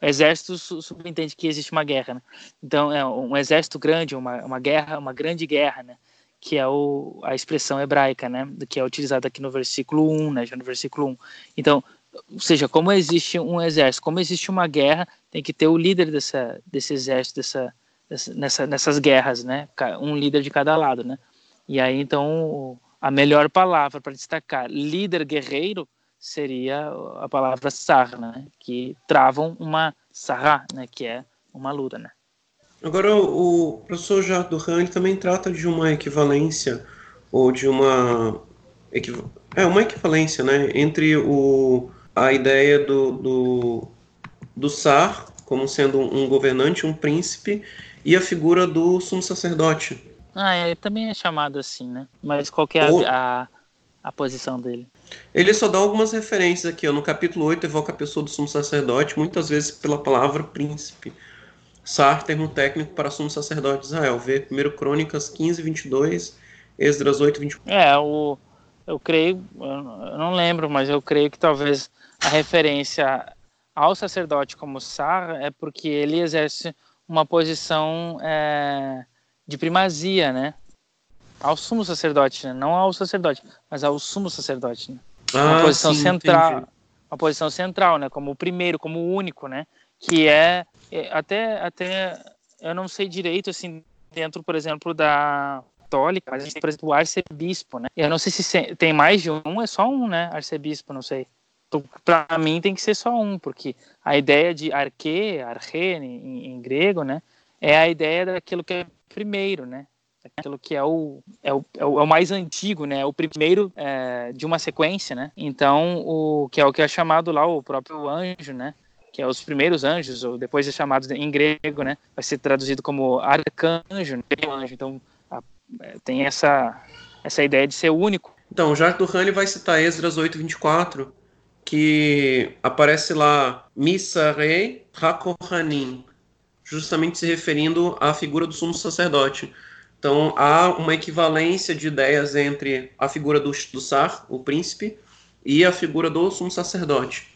exército subentende que existe uma guerra, né? Então é um exército grande, uma, uma guerra, uma grande guerra, né? Que é o, a expressão hebraica, né, que é utilizada aqui no versículo 1, né, já no versículo 1. Então, ou seja, como existe um exército, como existe uma guerra, tem que ter o líder dessa, desse exército, dessa, dessa nessa, nessas guerras, né, um líder de cada lado, né. E aí, então, a melhor palavra para destacar líder guerreiro seria a palavra sar, né, que travam uma sarra, né, que é uma luta, né. Agora, o professor Jardohan também trata de uma equivalência, ou de uma. É, uma equivalência, né? Entre o, a ideia do, do, do Sar, como sendo um governante, um príncipe, e a figura do sumo sacerdote. Ah, é, também é chamado assim, né? Mas qual é a, a, posição dele? Ele só dá algumas referências aqui. Ó. No capítulo 8 evoca a pessoa do sumo sacerdote, muitas vezes pela palavra príncipe Sar, termo técnico para sumo sacerdote de Israel. Vê 1 Crônicas 15, 22, Esdras 8, 24. É, o, eu creio, eu não lembro, mas eu creio que talvez a referência ao sacerdote como Sar é porque ele exerce uma posição é, de primazia, né? Ao sumo sacerdote, né? não ao sacerdote, mas ao sumo sacerdote. Né? Ah, uma posição sim, central, entendi. uma posição central, né? Como o primeiro, como o único, né? Que é, é até até eu não sei direito assim dentro, por exemplo, da católica, mas por exemplo, o arcebispo, né? Eu não sei se tem mais de um, é só um, né? Arcebispo, não sei. Então, Para mim tem que ser só um, porque a ideia de arque, arche em, em grego, né? É a ideia daquilo que é primeiro, né? Aquilo que é é o, é o, é o mais antigo, né? O primeiro é, de uma sequência, né? Então, o que é o que é chamado lá o próprio anjo, né? Que é os primeiros anjos, ou depois é chamado em grego, né? Vai ser traduzido como arcanjo, né? anjo. Então, a- é, tem essa essa ideia de ser único. Então, o Jacques Duran vai citar Esdras 8, 24, que aparece lá Misare Hakohanim, justamente se referindo à figura do sumo sacerdote. Então, há uma equivalência de ideias entre a figura do, do Sar, o príncipe, e a figura do sumo sacerdote.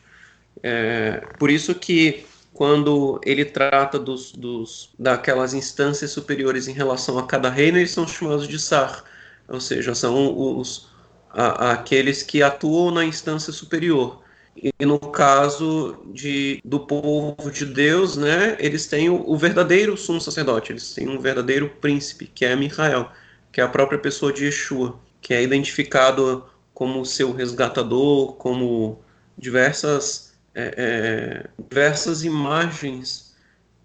É, por isso que quando ele trata dos, dos, daquelas instâncias superiores em relação a cada reino, eles são chamados de Sar, ou seja, são os, a- aqueles que atuam na instância superior. E no caso de, do povo de Deus, né, eles têm o, o verdadeiro sumo sacerdote, eles têm um verdadeiro príncipe, que é Michael, que é a própria pessoa de Yeshua, que é identificado como seu resgatador, como diversas, é, é, diversas imagens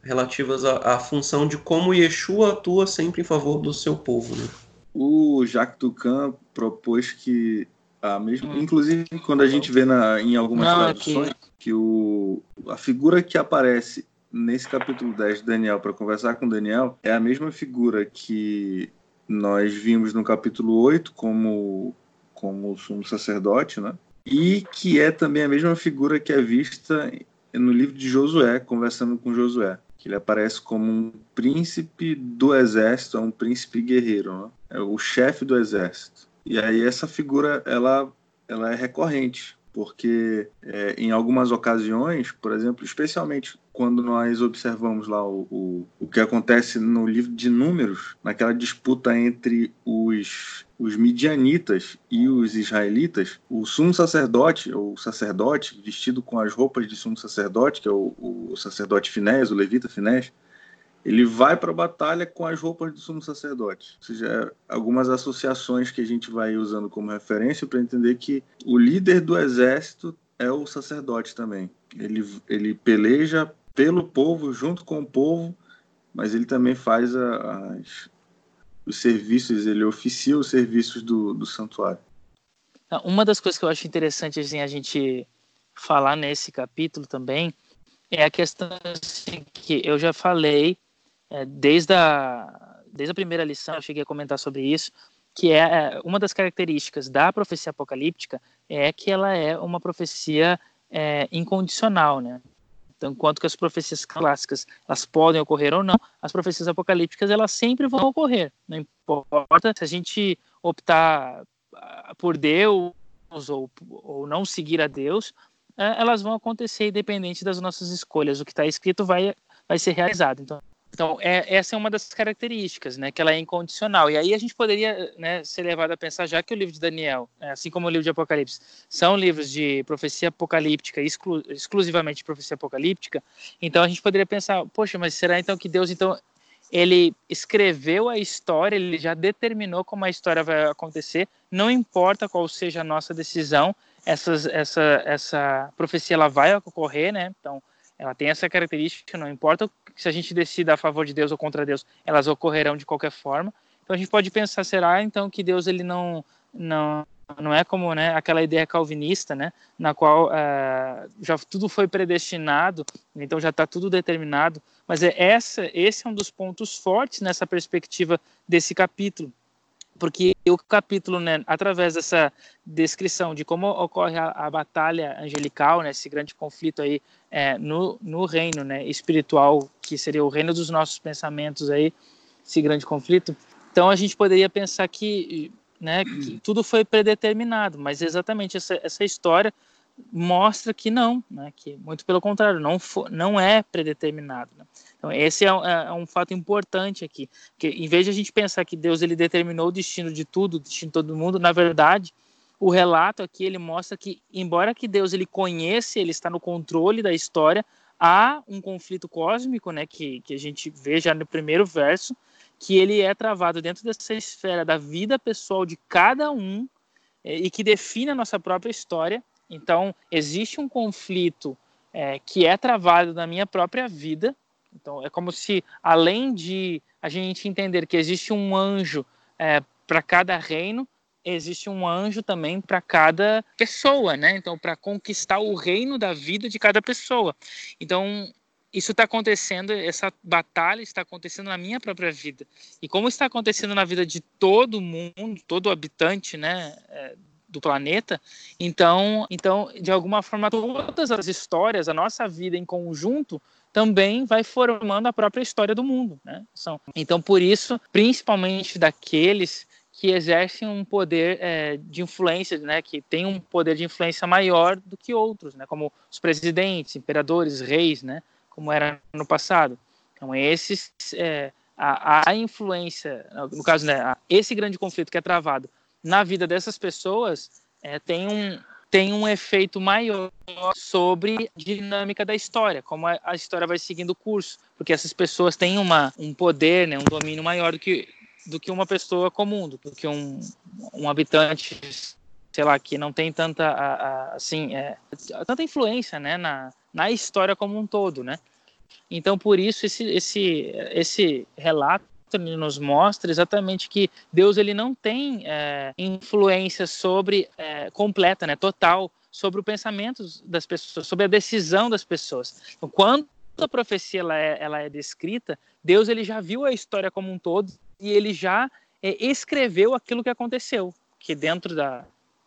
relativas à, à função de como Yeshua atua sempre em favor do seu povo. Né? O Jacques Ducan propôs que a mesma, Hum. inclusive quando a gente vê na, em algumas Não, traduções que o, a figura que aparece nesse capítulo 10 de Daniel para conversar com Daniel é a mesma figura que nós vimos no capítulo 8 como como sumo sacerdote, né? E que é também a mesma figura que é vista no livro de Josué, conversando com Josué, que ele aparece como um príncipe do exército, é um príncipe guerreiro, né? é o chefe do exército. E aí essa figura ela ela é recorrente, porque é, em algumas ocasiões, por exemplo, especialmente quando nós observamos lá o, o, o que acontece no livro de Números, naquela disputa entre os, os midianitas e os israelitas, o sumo sacerdote, ou sacerdote, vestido com as roupas de sumo sacerdote, que é o, o sacerdote Finés, o levita Finés, ele vai para a batalha com as roupas do sumo sacerdote. Ou seja, algumas associações que a gente vai usando como referência para entender que o líder do exército é o sacerdote também. Ele, ele peleja pelo povo, junto com o povo, mas ele também faz a- as, os serviços, ele oficia os serviços do, do santuário. Ah, Uma das coisas que eu acho interessante assim, a gente falar nesse capítulo também é a questão assim, que eu já falei é, desde, a, desde a primeira lição, eu cheguei a comentar sobre isso, que é é, uma das características da profecia apocalíptica é que ela é uma profecia é, incondicional, né? Então, enquanto que as profecias clássicas elas podem ocorrer ou não, as profecias apocalípticas elas sempre vão ocorrer. Não importa se a gente optar ah, por Deus ou, ou não seguir a Deus, eh, elas vão acontecer independente das nossas escolhas. O que está escrito vai, vai ser realizado. Então, então é, essa é uma das características, né, que ela é incondicional. E aí a gente poderia né, ser levado a pensar, já que o livro de Daniel, né, assim como o livro de Apocalipse, são livros de profecia apocalíptica, exclu exclusivamente de profecia apocalíptica, então a gente poderia pensar, poxa, mas será então que Deus então ele escreveu a história, ele já determinou como a história vai acontecer, não importa qual seja a nossa decisão, essas, essa, essa profecia ela vai ocorrer, né? Então, ela tem essa característica, não importa se a gente decida a favor de Deus ou contra Deus, elas ocorrerão de qualquer forma. Então a gente pode pensar, será então que Deus ele não não não é como né, aquela ideia calvinista, né, na qual uh, já tudo foi predestinado, então já está tudo determinado. Mas é essa, esse é um dos pontos fortes nessa perspectiva desse capítulo, porque o capítulo, né, através dessa descrição de como ocorre a, a batalha angelical, né, esse grande conflito aí é, no, no reino né, espiritual, que seria o reino dos nossos pensamentos aí, esse grande conflito. Então a gente poderia pensar que, né, que tudo foi predeterminado, mas exatamente essa, essa história mostra que não, né, que muito pelo contrário, não, for, não é predeterminado. Né? Então, esse é, é, é, um fato importante aqui, que em vez de a gente pensar que Deus ele determinou o destino de tudo, o destino de todo mundo, na verdade, o relato aqui ele mostra que, embora que Deus ele conheça, ele está no controle da história, há um conflito cósmico, né, que, que a gente vê já no primeiro verso, que ele é travado dentro dessa esfera da vida pessoal de cada um é, e que define a nossa própria história. Então, existe um conflito é, que é travado na minha própria vida, então, é como se, além de a gente entender que existe um anjo é, para cada reino, existe um anjo também para cada pessoa, né? Então, para conquistar o reino da vida de cada pessoa. Então, isso está acontecendo, essa batalha está acontecendo na minha própria vida. E como está acontecendo na vida de todo mundo, todo habitante, né? É, do planeta, então, então de alguma forma todas as histórias, a nossa vida em conjunto também vai formando a própria história do mundo. Né? São, então, por isso, principalmente daqueles que exercem um poder é, de influência, né, que tem um poder de influência maior do que outros, né, como os presidentes, imperadores, reis, né, como era no passado. Então, esses, é, a, a, influência, no caso, né, esse grande conflito que é travado na vida dessas pessoas é, tem um, tem um efeito maior sobre a dinâmica da história, como a, história vai seguindo o curso, porque essas pessoas têm uma, um poder, né, um domínio maior do que, do que uma pessoa comum, do que um, um habitante, sei lá, que não tem tanta, a, assim, é, tanta influência, né, na, na história como um todo, né. Então, por isso, esse, esse, esse relato nos mostra exatamente que Deus ele não tem é, influência sobre é, completa, né, total sobre o pensamento das pessoas, sobre a decisão das pessoas. Então, quando a profecia ela é, ela é descrita, Deus ele já viu a história como um todo e ele já é, escreveu aquilo que aconteceu, que dentro da,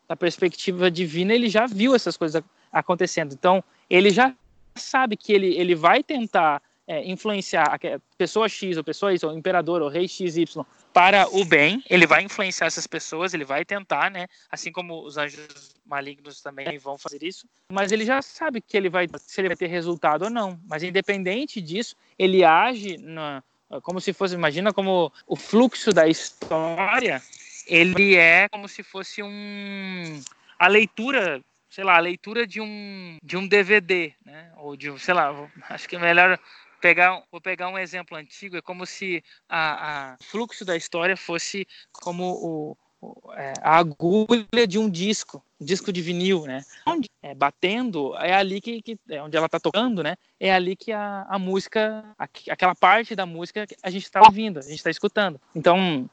da perspectiva divina ele já viu essas coisas acontecendo. Então ele já sabe que ele, ele vai tentar é, influenciar pessoa X ou pessoa Y, ou imperador ou rei XY para o bem, ele vai influenciar essas pessoas, ele vai tentar, né? Assim como os anjos malignos também vão fazer isso, mas ele já sabe que ele vai se ele vai ter resultado ou não. Mas independente disso, ele age na, como se fosse, imagina como o fluxo da história, ele é como se fosse um a leitura sei lá, a leitura de um de um DVD, né? Ou de, sei lá, acho que é melhor pegar, vou pegar um exemplo antigo, é como se a, a fluxo da história fosse como o, o, é, a agulha de um disco, um disco de vinil, né? Onde é, batendo é ali que, que é onde ela está tocando, né? É ali que a, a música, a, aquela parte da música a gente está ouvindo, a gente está escutando. Então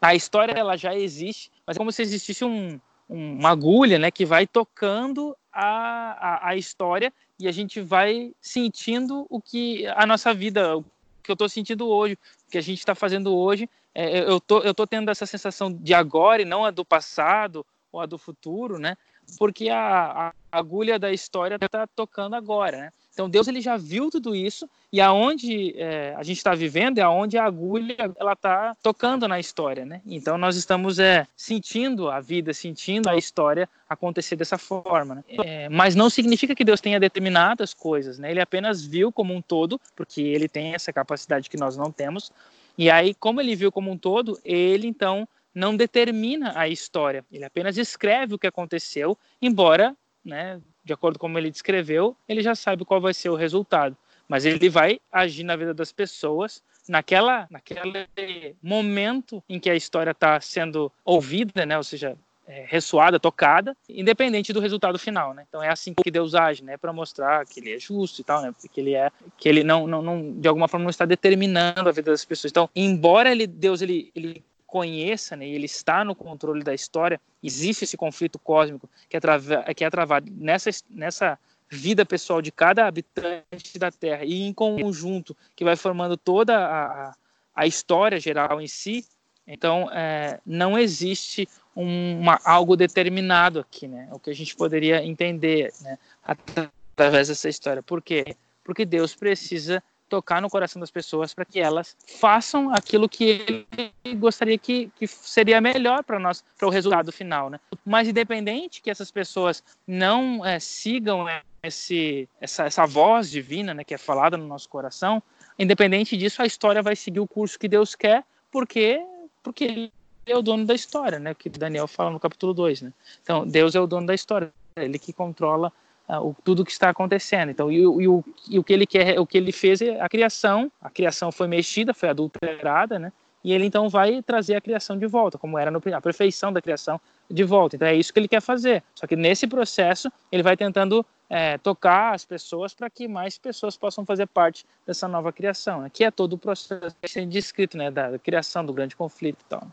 a história ela já existe, mas é como se existisse um, uma agulha, né, que vai tocando a, a, a história e a gente vai sentindo o que a nossa vida, o que eu estou sentindo hoje, o que a gente está fazendo hoje. É, eu tô, eu tô tendo essa sensação de agora e não a do passado ou a do futuro, né? Porque a, a agulha da história está tocando agora, né? Então Deus ele já viu tudo isso e aonde é, a gente está vivendo é aonde a agulha ela está tocando na história, né? Então nós estamos é, sentindo a vida, sentindo a história acontecer dessa forma. Né? É, mas não significa que Deus tenha determinadas coisas, né? Ele apenas viu como um todo, porque ele tem essa capacidade que nós não temos. E aí, como ele viu como um todo, ele então não determina a história. Ele apenas escreve o que aconteceu, embora né, de acordo com como ele descreveu, ele já sabe qual vai ser o resultado. Mas ele vai agir na vida das pessoas naquela, naquele momento em que a história está sendo ouvida, né? Ou seja, é, ressoada, tocada, independente do resultado final, né? Então é assim que Deus age, né? Para mostrar que Ele é justo e tal, né? Que Ele é, que Ele não, não, não, de alguma forma não está determinando a vida das pessoas. Então, embora ele, Deus ele, ele conheça, né, ele está no controle da história, existe esse conflito cósmico que é, que é travado nessa, nessa vida pessoal de cada habitante da Terra e em conjunto, que vai formando toda a, a história geral em si, Então, é, não existe uma, algo determinado aqui, né? O que a gente poderia entender, né? Através dessa história. Por quê? Porque Deus precisa tocar no coração das pessoas para que elas façam aquilo que ele gostaria que, que seria melhor para nós, para o resultado final, né? Mas independente que essas pessoas não é, sigam esse, essa, essa voz divina, né, que é falada no nosso coração, independente disso, a história vai seguir o curso que Deus quer, porque porque ele é o dono da história, né? Que Daniel fala no capítulo 2, né? Então, Deus é o dono da história, ele que controla o, tudo que está acontecendo. Então, e, e, o, e o que ele quer, o que ele fez é a criação. A criação foi mexida, foi adulterada, né? E ele então vai trazer a criação de volta, como era no, a perfeição da criação de volta. Então é isso que ele quer fazer. Só que nesse processo ele vai tentando é, tocar as pessoas para que mais pessoas possam fazer parte dessa nova criação, né? que é todo o processo sendo descrito, né, da, da criação do grande conflito e tal.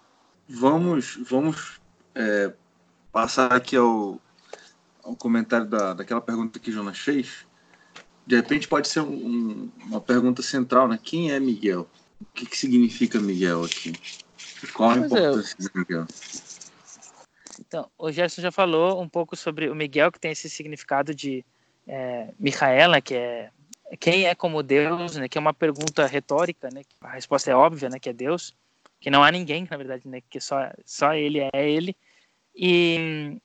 Vamos, vamos é, passar aqui ao, ao comentário da, daquela pergunta que Jonas fez. De repente pode ser um, uma pergunta central, né? Quem é Miguel? O que, que significa Miguel aqui? Qual a é, importância de Miguel? Então, o Gerson já falou um pouco sobre o Miguel, que tem esse significado de é, Micaela, que é quem é como Deus, né? Que é uma pergunta retórica, né? A resposta é óbvia, né? Que é Deus, que não há ninguém, na verdade, né? Que só só Ele é Ele. E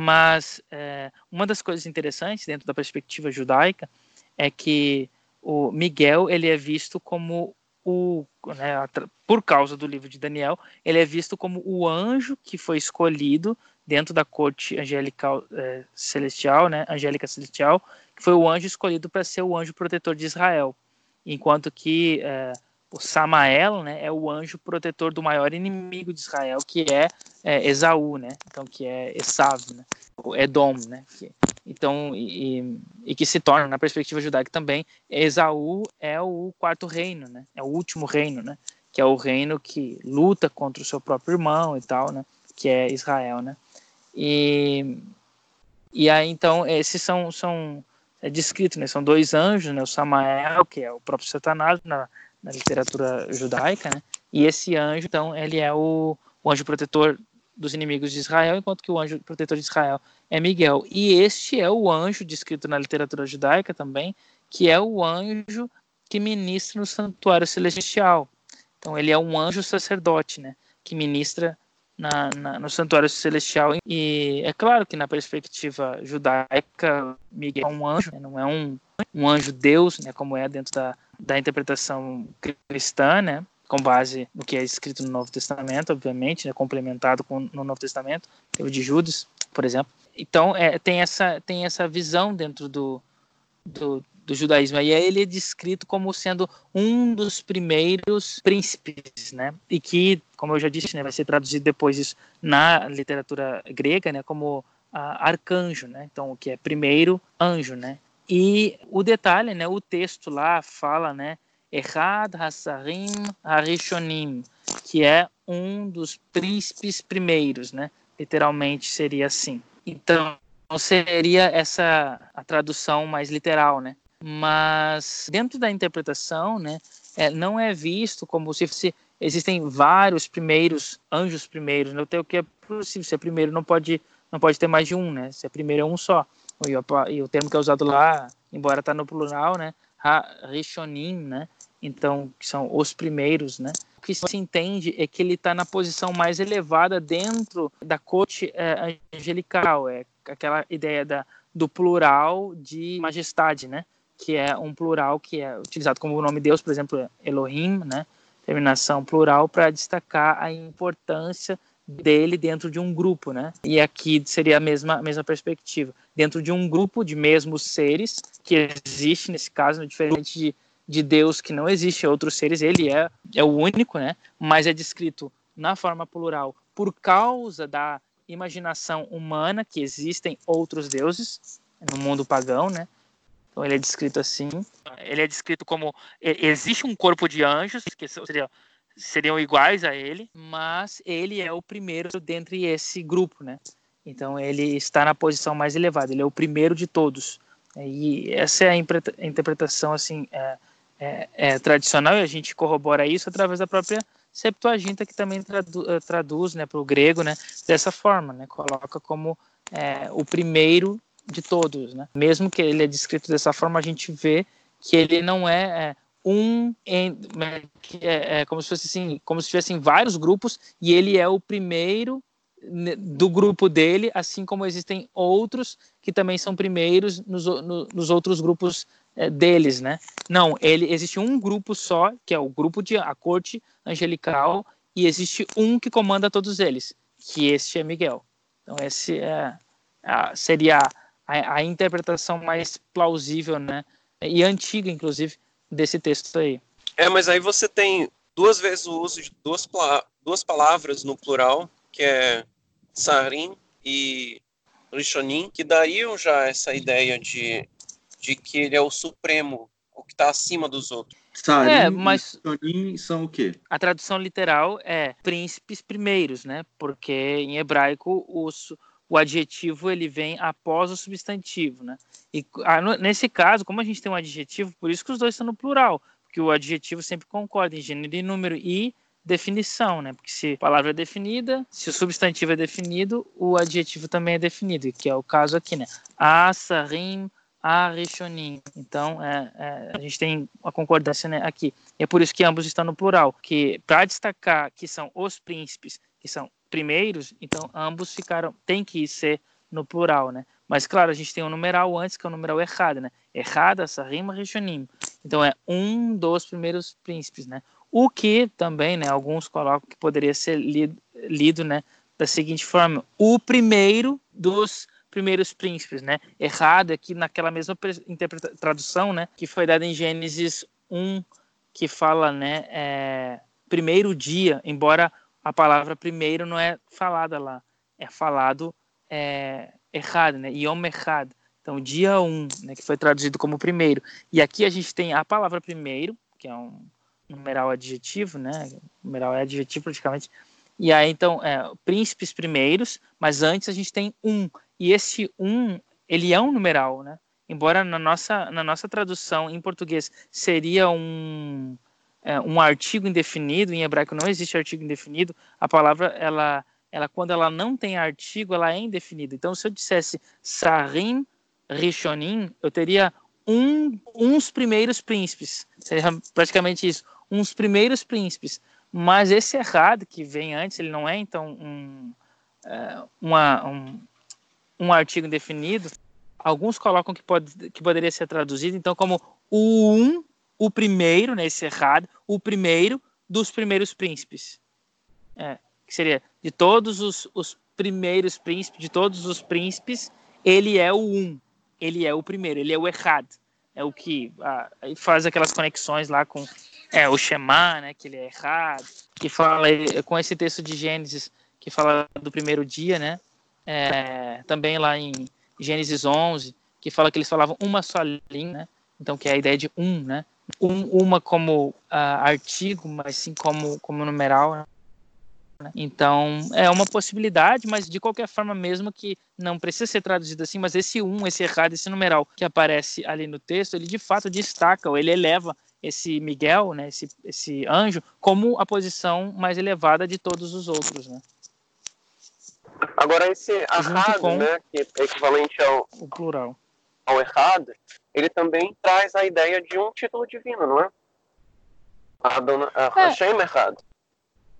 mas é, uma das coisas interessantes dentro da perspectiva judaica é que o Miguel ele é visto como o, né, por causa do livro de Daniel, ele é visto como o anjo que foi escolhido dentro da corte angelical é, celestial, né, angélica celestial, que foi o anjo escolhido para ser o anjo protetor de Israel, enquanto que é, o Samael, né, é o anjo protetor do maior inimigo de Israel, que é, é Esaú, né, então que é Esav, né, o Edom, né, então, e, e, que se torna, na perspectiva judaica também, Esaú é o quarto reino, né? É o último reino, né? Que é o reino que luta contra o seu próprio irmão e tal, né? Que é Israel, né? E, e aí, então, esses são, são é descrito, né? São dois anjos, né? O Samael, que é o próprio Satanás na, na literatura judaica, né? E esse anjo, então, ele é o, o anjo protetor dos inimigos de Israel, enquanto que o anjo protetor de Israel é Miguel. E este é o anjo descrito na literatura judaica também, que é o anjo que ministra no santuário celestial. Então ele é um anjo sacerdote, né, que ministra na, na, no santuário celestial. E é claro que na perspectiva judaica, Miguel é um anjo, né, não é um, um anjo Deus, né, como é dentro da, da interpretação cristã, né, com base no que é escrito no Novo Testamento, obviamente, né, complementado com no Novo Testamento, o de Judas, por exemplo. Então, é, tem, essa, tem essa visão dentro do, do, do judaísmo. E aí ele é descrito como sendo um dos primeiros príncipes, né? E que, como eu já disse, né, vai ser traduzido depois isso na literatura grega, né, como arcanjo, né? Então, o que é primeiro anjo, né? E o detalhe, né, o texto lá fala, né, Errad Hassarim Harishonim, que é um dos príncipes primeiros, né? Literalmente seria assim. Então, seria essa a tradução mais literal, né? Mas dentro da interpretação, né, é, não é visto como se fosse, existem vários primeiros anjos primeiros, né? o que é possível ser primeiro não pode não pode ter mais de um, né? Se é primeiro é um só. E o termo que é usado lá, embora está no plural, né? Rishonim, né? então que são os primeiros, né? O que se entende é que ele está na posição mais elevada dentro da corte é, angelical, é aquela ideia da, do plural de majestade, né? Que é um plural que é utilizado como o nome de Deus, por exemplo, Elohim, né? Terminação plural para destacar a importância dele dentro de um grupo, né? E aqui seria a mesma, a mesma perspectiva. Dentro de um grupo de mesmos seres, que existe nesse caso, diferente de de Deus que não existe outros seres, ele é, é o único, né? Mas é descrito na forma plural por causa da imaginação humana que existem outros deuses no mundo pagão, né? Então ele é descrito assim. Ele é descrito como existe um corpo de anjos que seriam, seriam iguais a ele, mas ele é o primeiro dentre esse grupo, né? Então ele está na posição mais elevada. Ele é o primeiro de todos. E essa é a interpretação assim é, é, é, tradicional e a gente corrobora isso através da própria Septuaginta que também tradu eh, traduz né, para o grego né, dessa forma, né, coloca como é, o primeiro de todos. Né? Mesmo que ele é descrito dessa forma, a gente vê que ele não é, é um né, é, é, como se fosse assim, como se tivessem vários grupos e ele é o primeiro né, do grupo dele, assim como existem outros que também são primeiros nos, no, nos outros grupos é, deles, né? Não, ele existe um grupo só, que é o grupo de a corte angelical, e existe um que comanda todos eles, que este é Miguel. Então esse é, a, seria a, a, interpretação mais plausível, né? E antiga, inclusive, desse texto aí. É, mas aí você tem duas vezes o uso de duas, duas palavras no plural que é Sarim e Rishonim, que dariam já essa ideia de, de que ele é o supremo, o que está acima dos outros. Sarim é, mas e Rishonim são o quê? A tradução literal é príncipes primeiros, né? Porque em hebraico os, o adjetivo ele vem após o substantivo, né? E nesse caso, como a gente tem um adjetivo, por isso que os dois estão no plural, porque o adjetivo sempre concorda em gênero e número e definição, né? Porque se a palavra é definida, se o substantivo é definido, o adjetivo também é definido, que é o caso aqui, né? Asarim, Arishonim. Então, é, é, a gente tem uma concordância né, aqui. E é por isso que ambos estão no plural, que para destacar que são os príncipes, que são primeiros, então ambos ficaram, tem que ser no plural, né? Mas, claro, a gente tem um numeral antes, que é o numeral errado, né? Errada, Sarim, Rishonim. Então, é um dos primeiros príncipes, né? O que também, né, alguns colocam que poderia ser lido, lido né, da seguinte forma: o primeiro dos primeiros príncipes, né? Errado aqui naquela mesma tradução, né, que foi dada em Gênesis 1, que fala, né, é, primeiro dia, embora a palavra primeiro não é falada lá, é falado é, errado, né? Yom Echad. Então, dia 1, né, que foi traduzido como primeiro. E aqui a gente tem a palavra primeiro, que é um numeral adjetivo, né? Numeral é adjetivo praticamente. E aí, então, é, príncipes primeiros, mas antes a gente tem um. E esse um, ele é um numeral, né? Embora na nossa, na nossa tradução em português seria um, é, um artigo indefinido, em hebraico não existe artigo indefinido, a palavra, ela, ela quando ela não tem artigo, ela é indefinida. Então, se eu dissesse sarim rishonim, eu teria um, uns primeiros príncipes. Seria praticamente isso uns primeiros príncipes. Mas esse errado que vem antes, ele não é então um, é, uma, um, um artigo indefinido. Alguns colocam que, pode, que poderia ser traduzido então como o um, o primeiro, né, errado, o primeiro dos primeiros príncipes. É, que seria de todos os, os primeiros príncipes, de todos os príncipes, ele é o um, ele é o primeiro, ele é o errado. É o que ah, faz aquelas conexões lá com é, o Shema, né, que ele é errado, que fala com esse texto de Gênesis, que fala do primeiro dia, né, é, também lá em Gênesis 11, que fala que eles falavam uma só língua, né, então que é a ideia de um, né, um, uma como uh, artigo, mas sim como, como numeral, né? Então, é uma possibilidade, mas de qualquer forma, mesmo que não precisa ser traduzido assim, mas esse um, esse errado, esse numeral que aparece ali no texto, ele de fato destaca, ou ele eleva esse Miguel, né, esse, esse anjo, como a posição mais elevada de todos os outros, né? Agora esse errado, né, que é equivalente ao o plural, ao errado, ele também traz a ideia de um título divino, não é? A dona a é. Hashem errado.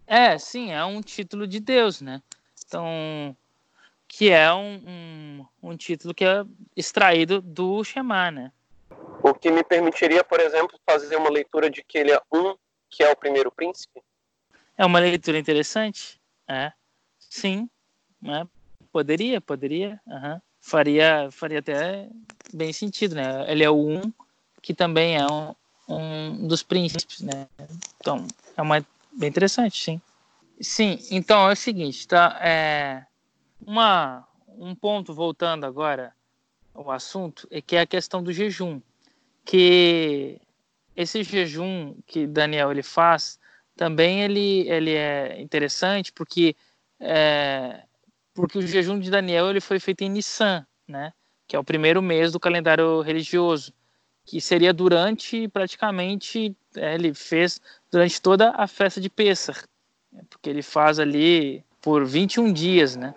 É, sim, é um título de Deus, né? Então, que é um, um, um título que é extraído do Shema, né? O que me permitiria, por exemplo, fazer uma leitura de que ele é um, que é o primeiro príncipe? É uma leitura interessante, é. Sim, né? poderia, poderia, uhum. faria, faria até bem sentido, né? Ele é o um, que também é um, um dos príncipes, né? Então, é uma bem interessante, sim. Sim, então é o seguinte, tá? É, uma, um ponto voltando agora ao assunto é que é a questão do jejum que esse jejum que Daniel ele faz também ele, ele é interessante porque é, porque o jejum de Daniel ele foi feito em Nissan, né? Que é o primeiro mês do calendário religioso. que seria durante praticamente é, ele fez durante toda a festa de Pessah, né, porque ele faz ali por 21 dias, né?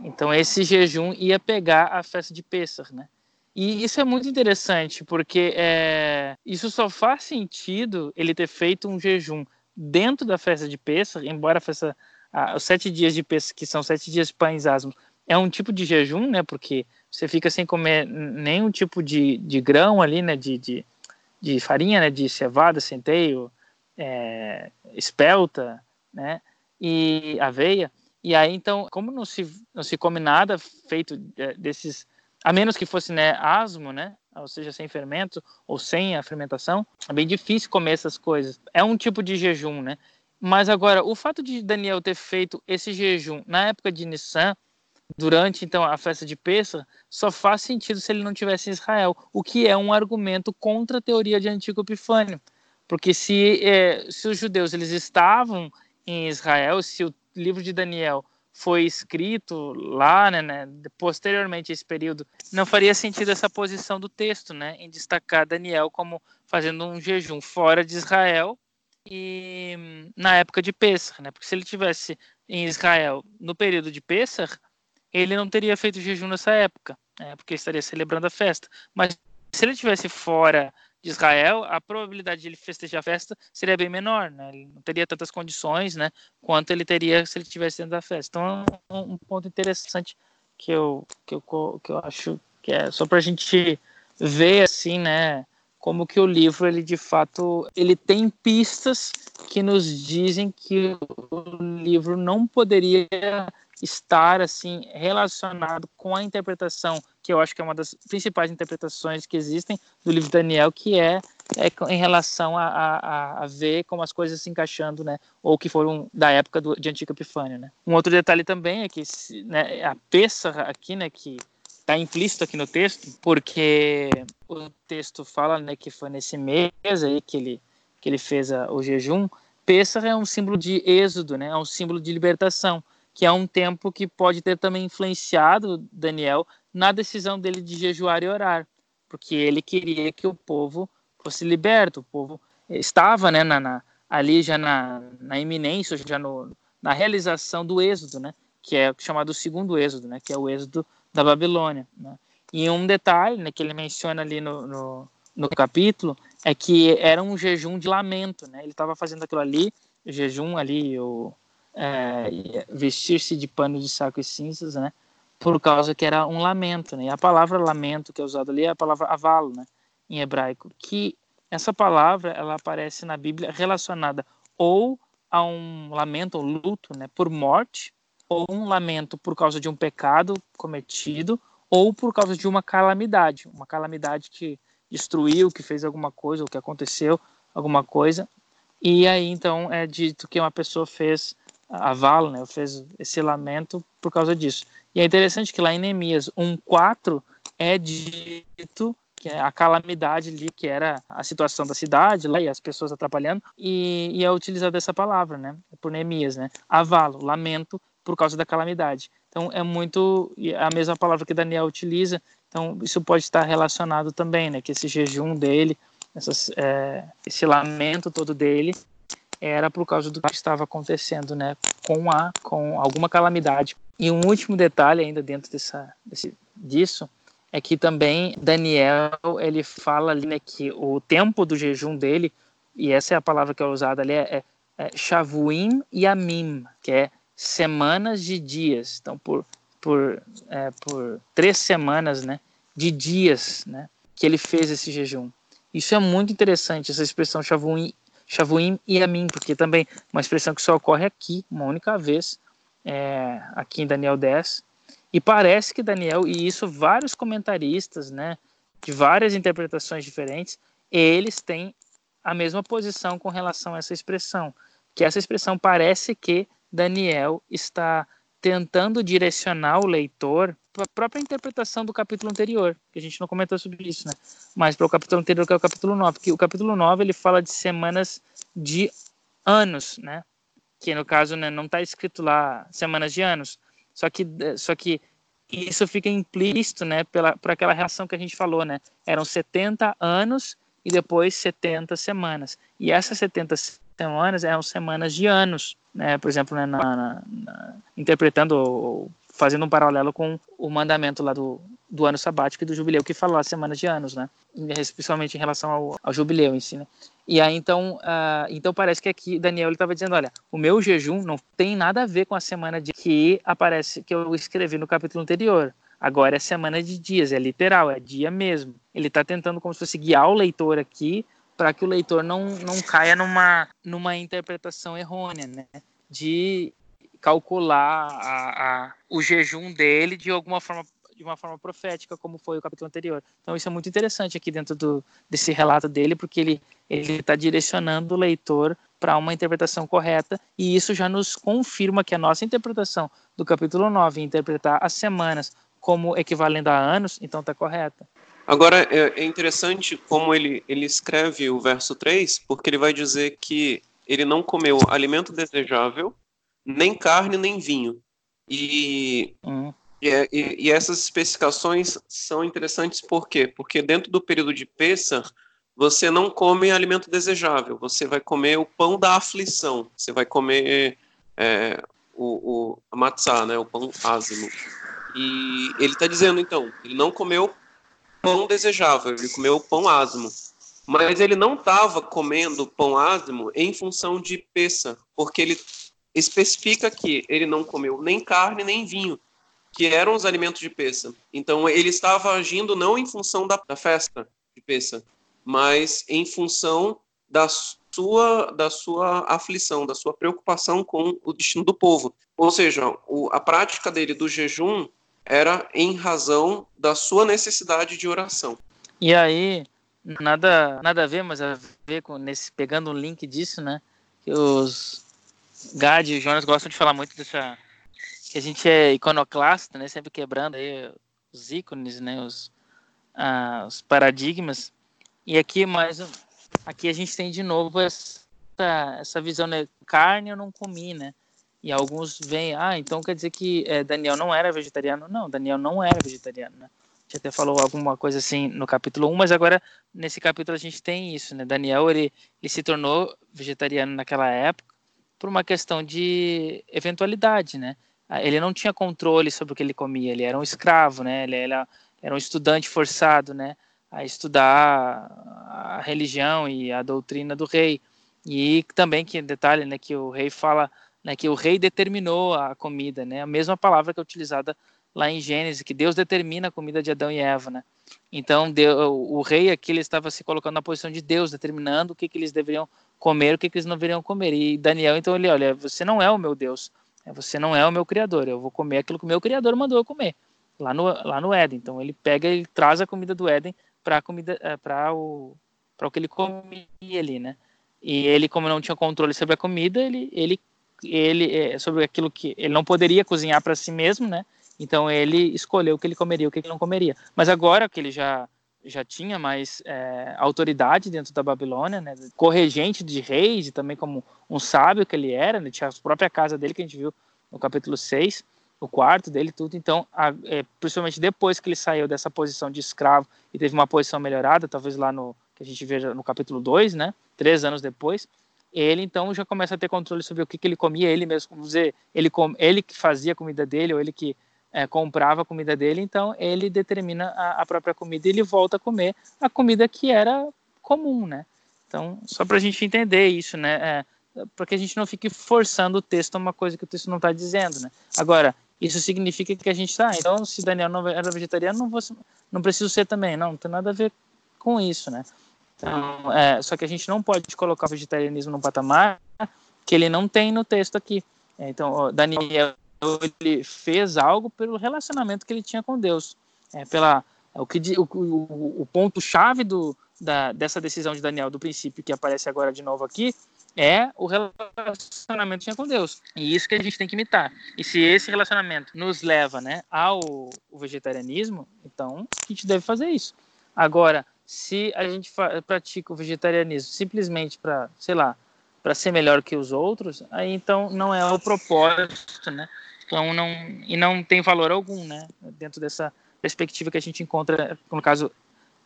Então esse jejum ia pegar a festa de Pessah, né? E isso é muito interessante, porque é, isso só faz sentido ele ter feito um jejum dentro da festa de Pessah, embora a festa, os sete dias de Pessah, que são sete dias de pães asmos, é um tipo de jejum, né? Porque você fica sem comer nenhum tipo de, de grão ali, né? De, de, de farinha, né? De cevada, centeio, é, espelta, né? E aveia. E aí, então, como não se, não se come nada feito é, desses, a menos que fosse né, asmo, né? Ou seja, sem fermento ou sem a fermentação, é bem difícil comer essas coisas. É um tipo de jejum, né? Mas agora, o fato de Daniel ter feito esse jejum na época de Nissan, durante então a festa de Pessah só faz sentido se ele não tivesse em Israel, o que é um argumento contra a teoria de Antigo Epifânio, porque se, é, se os judeus eles estavam em Israel, se o livro de Daniel foi escrito lá, né, né, posteriormente a esse período, não faria sentido essa posição do texto, né, em destacar Daniel como fazendo um jejum fora de Israel e na época de Pessah, né, porque se ele tivesse em Israel no período de Pessah, ele não teria feito jejum nessa época, né, porque estaria celebrando a festa. Mas se ele tivesse fora de Israel, a probabilidade de ele festejar a festa seria bem menor, né? Ele não teria tantas condições, né, quanto ele teria se ele tivesse dentro da festa. Então, é um, um ponto interessante que eu, que eu que eu acho que é só para a gente ver assim, né, como que o livro ele de fato ele tem pistas que nos dizem que o livro não poderia estar assim relacionado com a interpretação que eu acho que é uma das principais interpretações que existem do livro de Daniel, que é, é em relação a, a, a, ver como as coisas se encaixando, né, ou que foram da época do, de Antiga Epifânio, né. Um outro detalhe também é que né, a peça aqui, né, que está implícito aqui no texto, porque o texto fala, né, que foi nesse mês aí que ele que ele fez a, o jejum. Pêssar é um símbolo de êxodo, né, é um símbolo de libertação que é um tempo que pode ter também influenciado Daniel na decisão dele de jejuar e orar, porque ele queria que o povo fosse liberto, o povo estava né, na, na ali já na, na iminência, já no, na realização do êxodo, né, que é chamado o segundo êxodo, né, que é o êxodo da Babilônia. Né. E um detalhe né, que ele menciona ali no, no, no capítulo é que era um jejum de lamento, né, ele estava fazendo aquilo ali, jejum ali, o é, vestir-se de pano de saco e cinzas, né? Por causa que era um lamento, né? E a palavra lamento que é usada ali é a palavra avalo, né? Em hebraico, que essa palavra ela aparece na Bíblia relacionada ou a um lamento, um luto, né? Por morte, ou um lamento por causa de um pecado cometido, ou por causa de uma calamidade, uma calamidade que destruiu, que fez alguma coisa, ou que aconteceu alguma coisa. E aí então é dito que uma pessoa fez Avalo, né, fez esse lamento por causa disso. E é interessante que lá em Neemias 1:4 é dito que é a calamidade ali, que era a situação da cidade lá e as pessoas atrapalhando, e, e é utilizada essa palavra, né, por Neemias, né, avalo, lamento por causa da calamidade. Então é muito a mesma palavra que Daniel utiliza. Então isso pode estar relacionado também, né, que esse jejum dele, essas, é, esse lamento todo dele era por causa do que estava acontecendo, né, com a com alguma calamidade. E um último detalhe ainda dentro dessa desse, disso é que também Daniel ele fala ali né, que o tempo do jejum dele e essa é a palavra que é usada ali é, é, é Shavuim e Amim, que é semanas de dias. Então por por, é, por três semanas, né, de dias, né, que ele fez esse jejum. Isso é muito interessante, essa expressão Shavuim Shavuim e Amim, porque também uma expressão que só ocorre aqui, uma única vez, é, aqui em Daniel 10. E parece que Daniel, e isso vários comentaristas, né, de várias interpretações diferentes, eles têm a mesma posição com relação a essa expressão, que essa expressão parece que Daniel está tentando direcionar o leitor para a própria interpretação do capítulo anterior, que a gente não comentou sobre isso, né? Mas para o capítulo anterior, que é o capítulo 9, que o capítulo 9 ele fala de semanas de anos, né? Que no caso né, não está escrito lá semanas de anos, só que só que isso fica implícito, né, pela, por aquela relação que a gente falou, né? Eram 70 anos e depois 70 semanas. E essas 70 semanas eram semanas de anos, né? Por exemplo, né, na, na, na, interpretando, fazendo um paralelo com o mandamento lá do, do ano sabático e do jubileu, que falou as semanas de anos, né? Especialmente em relação ao, ao jubileu em si, né? E aí, então, uh, então parece que aqui Daniel estava dizendo, olha, o meu jejum não tem nada a ver com a semana de que aparece, que eu escrevi no capítulo anterior. Agora é semana de dias, é literal, é dia mesmo. Ele está tentando como se fosse guiar o leitor aqui para que o leitor não, não caia numa, numa interpretação errônea, né? De calcular a, a, o jejum dele de alguma forma de uma forma profética, como foi o capítulo anterior. Então isso é muito interessante aqui dentro do, desse relato dele, porque ele ele está direcionando o leitor para uma interpretação correta, e isso já nos confirma que a nossa interpretação do capítulo 9, interpretar as semanas como equivalendo a anos, então está correta. Agora, é, é interessante como ele, ele escreve o verso 3, porque ele vai dizer que ele não comeu alimento desejável, nem carne, nem vinho. E hum. É, e, e, essas especificações são interessantes por quê? Porque dentro do período de Pessah, você não come alimento desejável, você vai comer o pão da aflição, você vai comer é, o, o matzá, né, o pão ázimo. E ele está dizendo, então, ele não comeu pão desejável, ele comeu pão ázimo. Mas ele não estava comendo pão ázimo em função de Pessah, porque ele especifica que ele não comeu nem carne nem vinho que eram os alimentos de peça. Então ele estava agindo não em função da, da festa de peça, mas em função da sua da sua aflição, da sua preocupação com o destino do povo. Ou seja, o, a prática dele do jejum era em razão da sua necessidade de oração. E aí, nada nada a ver, mas a ver com nesse pegando um link disso, né? Que os Gad e Jonas gostam de falar muito dessa que a gente é iconoclasta, né? Sempre quebrando aí os ícones, né? Os, ah, os paradigmas. E aqui mais aqui a gente tem de novo essa, essa visão, né? Carne eu não comi, né? E alguns vêm, ah, então quer dizer que é, Daniel não era vegetariano? Não, Daniel não era vegetariano, né? A gente até falou alguma coisa assim no capítulo 1, mas agora nesse capítulo a gente tem isso, né? Daniel, ele, ele se tornou vegetariano naquela época por uma questão de eventualidade, né? Ah, ele não tinha controle sobre o que ele comia, ele era um escravo, né? Ele era, era um estudante forçado, né? A estudar a religião e a doutrina do rei. E também que detalhe, né? Que o rei fala, né? Que o rei determinou a comida, né? A mesma palavra que é utilizada lá em Gênesis, que Deus determina a comida de Adão e Eva, né? Então, Deus, o rei aqui ele estava se colocando na posição de Deus, determinando o que, que eles deveriam comer, o que, que eles não deveriam comer. E Daniel, então, ele, olha, você não é o meu Deus, é, você não é o meu criador, eu vou comer aquilo que o meu criador mandou eu comer lá no, lá no Éden. Então ele pega e traz a comida do Éden para comida é, para o para o que ele comia ali, né? E ele como não tinha controle sobre a comida, ele ele ele é, sobre aquilo que ele não poderia cozinhar para si mesmo, né? Então ele escolheu o que ele comeria, o que ele não comeria. Mas agora que ele já já tinha mais é, autoridade dentro da Babilônia, né? corregente de reis, e também como um sábio que ele era, né? tinha a própria casa dele que a gente viu no capítulo 6, o quarto dele, tudo. Então, a, é, principalmente depois que ele saiu dessa posição de escravo e teve uma posição melhorada, talvez lá no que a gente veja no capítulo 2, né? três anos depois, ele então já começa a ter controle sobre o que, que ele comia, ele mesmo, vamos dizer, ele, com, ele que fazia a comida dele, ou ele que é, comprava a comida dele, então ele determina a, a, própria comida e ele volta a comer a comida que era comum, né? Então, só para a gente entender isso, né? É, para que a gente não fique forçando o texto a uma coisa que o texto não está dizendo, né? Agora, isso significa que a gente está, então se Daniel não era vegetariano, não, vou, não preciso ser também, não, não tem nada a ver com isso, né? Então, é, só que a gente não pode colocar o vegetarianismo no patamar que ele não tem no texto aqui. É, então, Daniel ele fez algo pelo relacionamento que ele tinha com Deus, é, pela o que o, o, o ponto chave do da, dessa decisão de Daniel do princípio que aparece agora de novo aqui é o relacionamento que tinha com Deus. E isso que a gente tem que imitar. E se esse relacionamento nos leva né ao vegetarianismo então a gente deve fazer isso. Agora se a gente pratica o vegetarianismo simplesmente para sei lá para ser melhor que os outros aí então não é o propósito né Então não e não tem valor algum, né? Dentro dessa perspectiva que a gente encontra, no caso,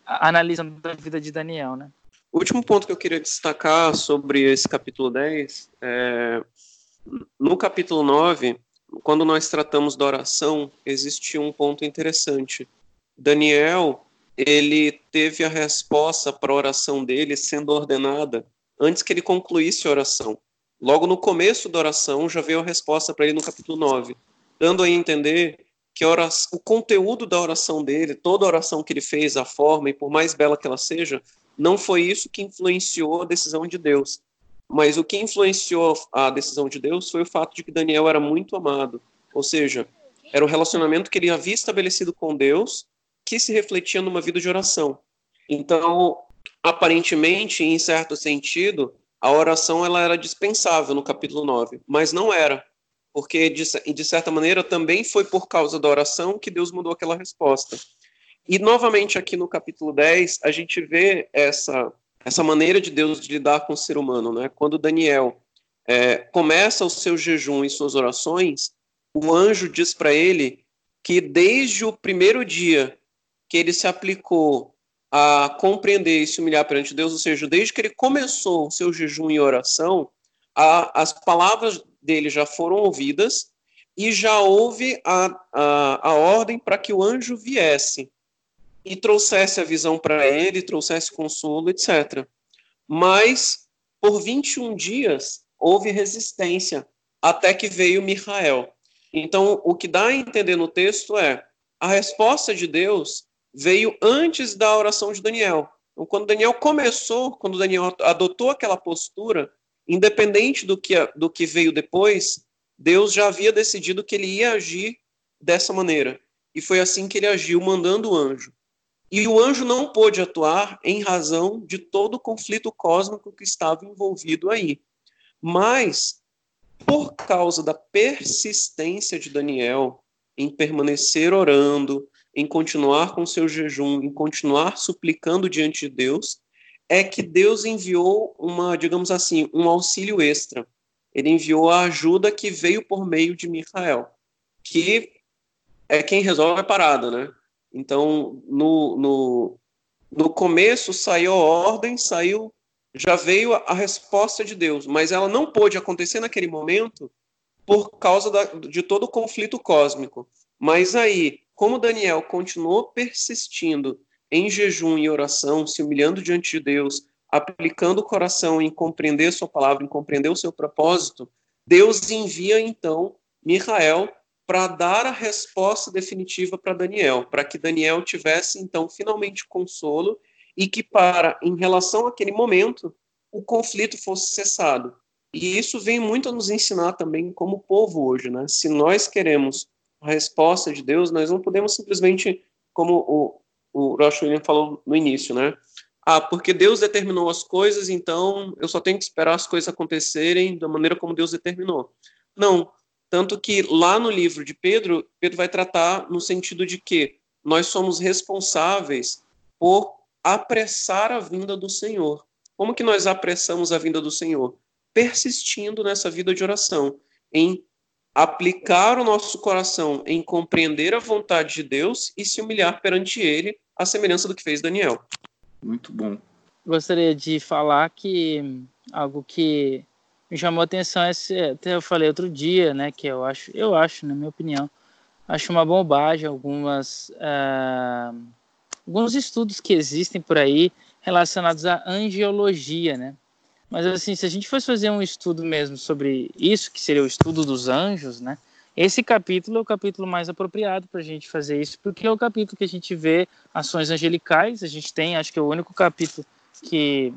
analisando a vida de Daniel, né? O último ponto que eu queria destacar sobre esse capítulo 10 é no capítulo 9, quando nós tratamos da oração, existe um ponto interessante. Daniel, ele teve a resposta para a oração dele sendo ordenada antes que ele concluísse a oração. Logo no começo da oração já veio a resposta para ele no capítulo 9, dando a entender que oração, o conteúdo da oração dele, toda a oração que ele fez, a forma, e por mais bela que ela seja, não foi isso que influenciou a decisão de Deus. Mas o que influenciou a decisão de Deus foi o fato de que Daniel era muito amado. Ou seja, era o relacionamento que ele havia estabelecido com Deus que se refletia numa vida de oração. Então, aparentemente, em certo sentido, a oração ela era dispensável no capítulo 9, mas não era, porque de, de certa maneira também foi por causa da oração que Deus mudou aquela resposta. E novamente aqui no capítulo 10, a gente vê essa essa maneira de Deus de lidar com o ser humano, né? Quando Daniel é, começa o seu jejum e suas orações, o anjo diz para ele que desde o primeiro dia que ele se aplicou a compreender e se humilhar perante Deus, ou seja, desde que ele começou o seu jejum e oração, a, as palavras dele já foram ouvidas e já houve a, a, a ordem para que o anjo viesse e trouxesse a visão para ele, trouxesse consolo, etc. Mas, por 21 dias, houve resistência, até que veio Micael. Então, o que dá a entender no texto é a resposta de Deus veio antes da oração de Daniel. Então, quando Daniel começou, quando Daniel adotou aquela postura, independente do que, do que veio depois, Deus já havia decidido que ele ia agir dessa maneira. E foi assim que ele agiu, mandando o anjo. E o anjo não pôde atuar em razão de todo o conflito cósmico que estava envolvido aí. Mas, por causa da persistência de Daniel em permanecer orando, em continuar com seu jejum, em continuar suplicando diante de Deus, é que Deus enviou uma, digamos assim, um auxílio extra. Ele enviou a ajuda que veio por meio de Micael, que é quem resolve a parada, né? Então, no, no, no começo saiu a ordem, saiu, já veio a, a resposta de Deus, mas ela não pôde acontecer naquele momento por causa da, de todo o conflito cósmico. Mas aí, como Daniel continuou persistindo em jejum e oração, se humilhando diante de Deus, aplicando o coração em compreender sua palavra, em compreender o seu propósito, Deus envia então Micael para dar a resposta definitiva para Daniel, para que Daniel tivesse então finalmente consolo e que para em relação àquele momento o conflito fosse cessado. E isso vem muito a nos ensinar também como povo hoje, né? Se nós queremos a resposta de Deus, nós não podemos simplesmente, como o, o Rosh William falou no início, né? Ah, porque Deus determinou as coisas, então eu só tenho que esperar as coisas acontecerem da maneira como Deus determinou. Não, tanto que lá no livro de Pedro, Pedro vai tratar no sentido de que nós somos responsáveis por apressar a vinda do Senhor. Como que nós apressamos a vinda do Senhor? Persistindo nessa vida de oração, em aplicar o nosso coração em compreender a vontade de Deus e se humilhar perante Ele, à semelhança do que fez Daniel. Muito bom. Gostaria de falar que algo que me chamou a atenção esse, até eu falei outro dia, né, que eu acho, eu acho, na minha opinião, acho uma bobagem algumas uh, alguns estudos que existem por aí relacionados à angiologia, né? Mas assim, se a gente fosse fazer um estudo mesmo sobre isso, que seria o estudo dos anjos, né? Esse capítulo é o capítulo mais apropriado para a gente fazer isso, porque é o capítulo que a gente vê ações angelicais. A gente tem, acho que é o único capítulo que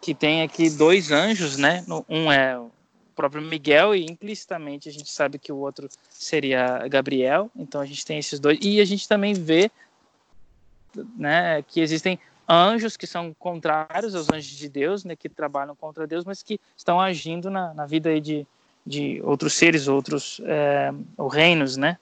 que tem aqui dois anjos, né? Um é o próprio Miguel e implicitamente a gente sabe que o outro seria Gabriel. Então a gente tem esses dois e a gente também vê, né, que existem anjos que são contrários aos anjos de Deus, né, que trabalham contra Deus, mas que estão agindo na, na vida de, de outros seres, outros é, reinos, né?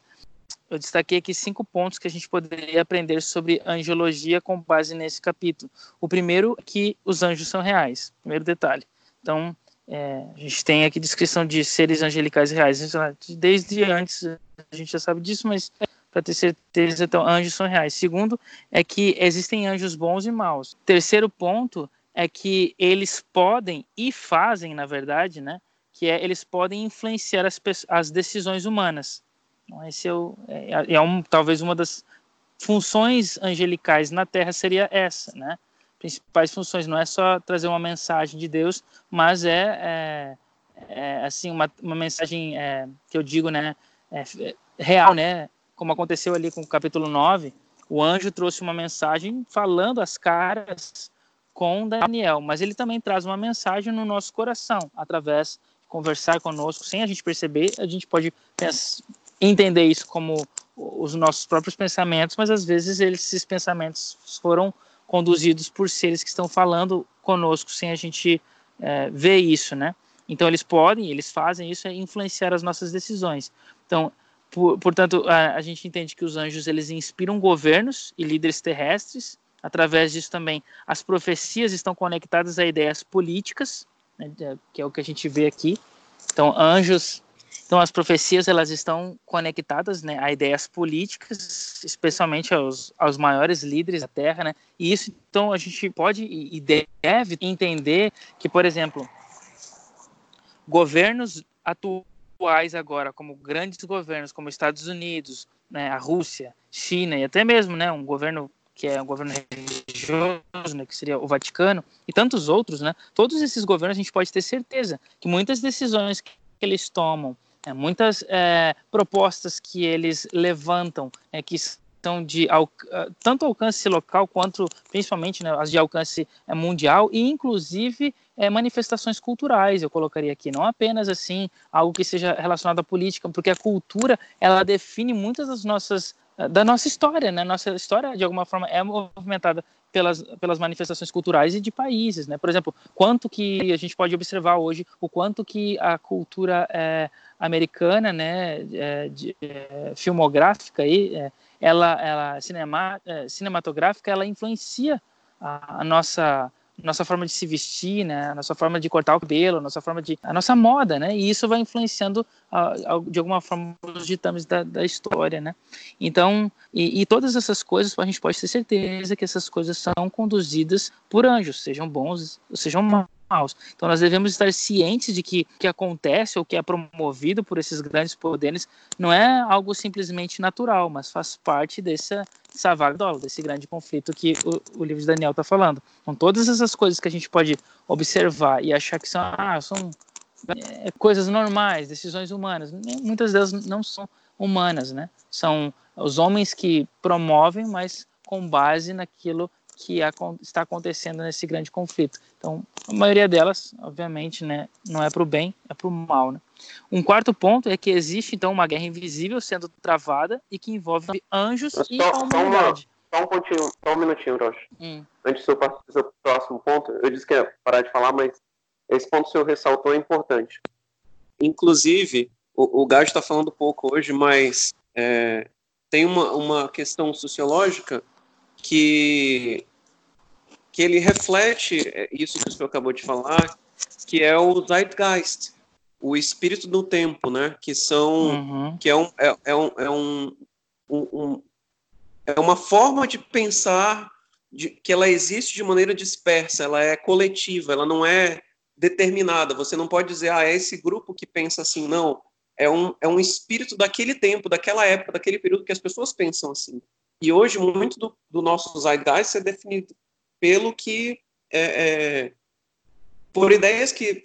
eu destaquei aqui cinco pontos que a gente poderia aprender sobre angiologia com base nesse capítulo. O primeiro, que os anjos são reais. Primeiro detalhe. Então, é, a gente tem aqui descrição de seres angelicais reais. Desde antes a gente já sabe disso, mas para ter certeza, então, anjos são reais. Segundo, é que existem anjos bons e maus. Terceiro ponto é que eles podem e fazem, na verdade, né? Que é eles podem influenciar as, as decisões humanas. Então, esse é, o, é, é um, talvez uma das funções angelicais na Terra seria essa, né? Principais funções não é só trazer uma mensagem de Deus, mas é, é, é assim uma, uma mensagem é, que eu digo, né? É, real, né? Como aconteceu ali com o capítulo 9, o anjo trouxe uma mensagem falando as caras com Daniel, mas ele também traz uma mensagem no nosso coração, através de conversar conosco, sem a gente perceber, a gente pode entender isso como os nossos próprios pensamentos, mas às vezes esses pensamentos foram conduzidos por seres que estão falando conosco sem a gente é, ver isso, né? Então eles podem, eles fazem isso é influenciar as nossas decisões. Então por, portanto, a, a, gente entende que os anjos eles inspiram governos e líderes terrestres. Através disso também, as profecias estão conectadas a ideias políticas, né, que é o que a gente vê aqui. Então, anjos, então as profecias elas estão conectadas, né, a ideias políticas, especialmente aos, aos maiores líderes da Terra, né? E isso, então, a gente pode e deve entender que, por exemplo, governos atuam atuais agora, como grandes governos, como Estados Unidos, né, a Rússia, China e até mesmo né, um governo que é um governo religioso, né, que seria o Vaticano, e tantos outros, né, todos esses governos a gente pode ter certeza que muitas decisões que eles tomam, é, muitas é, propostas que eles levantam, é, que questão de ah, tanto alcance local quanto principalmente né, as de alcance é, mundial e inclusive é, manifestações culturais eu colocaria aqui. Não apenas assim algo que seja relacionado à política porque a cultura ela define muitas das nossas ah, da nossa história né? Nossa história de alguma forma é movimentada pelas, pelas manifestações culturais e de países, né? Por exemplo, quanto que a gente pode observar hoje o quanto que a cultura é, americana, né, é, de, é, filmográfica aí, ela, ela cinema, cinematográfica, ela influencia a, a, nossa nossa forma de se vestir, né, a nossa forma de cortar o cabelo, a nossa forma de a nossa moda, né, e isso vai influenciando de alguma forma os ditames da, da história, né. Então, e, e, todas essas coisas a gente pode ter certeza que essas coisas são conduzidas por anjos, sejam bons, sejam maus maus. Então nós devemos estar cientes de que o que acontece ou que é promovido por esses grandes poderes não é algo simplesmente natural, mas faz parte dessa, vaga desse grande conflito que o, o livro de Daniel está falando. Então todas essas coisas que a gente pode observar e achar que são, ah, são é, coisas normais, decisões humanas, muitas delas não são humanas, né? São os homens que promovem, mas com base naquilo que está acontecendo nesse grande conflito. Então, a maioria delas, obviamente, né, não é para o bem, é para o mal. Né? Um quarto ponto é que existe, então, uma guerra invisível sendo travada e que envolve anjos só, e a humanidade. Só, um pontinho, só um minutinho, Rocha. Hum. Antes do seu, próximo ponto, eu disse que ia parar de falar, mas esse ponto que o senhor ressaltou é importante. Inclusive, o, o Gado está falando pouco hoje, mas é, tem uma, uma questão sociológica que que ele reflete é, isso que o senhor acabou de falar, que é o zeitgeist, o espírito do tempo, né? Que são, uhum. que é um, é, é, um, é um, um, um, é uma forma de pensar de, que ela existe de maneira dispersa, ela é coletiva, ela não é determinada. Você não pode dizer, ah, é esse grupo que pensa assim, não. É um, é um espírito daquele tempo, daquela época, daquele período que as pessoas pensam assim. E hoje, muito do, do nosso zeitgeist é definido pelo que é, é, por ideias que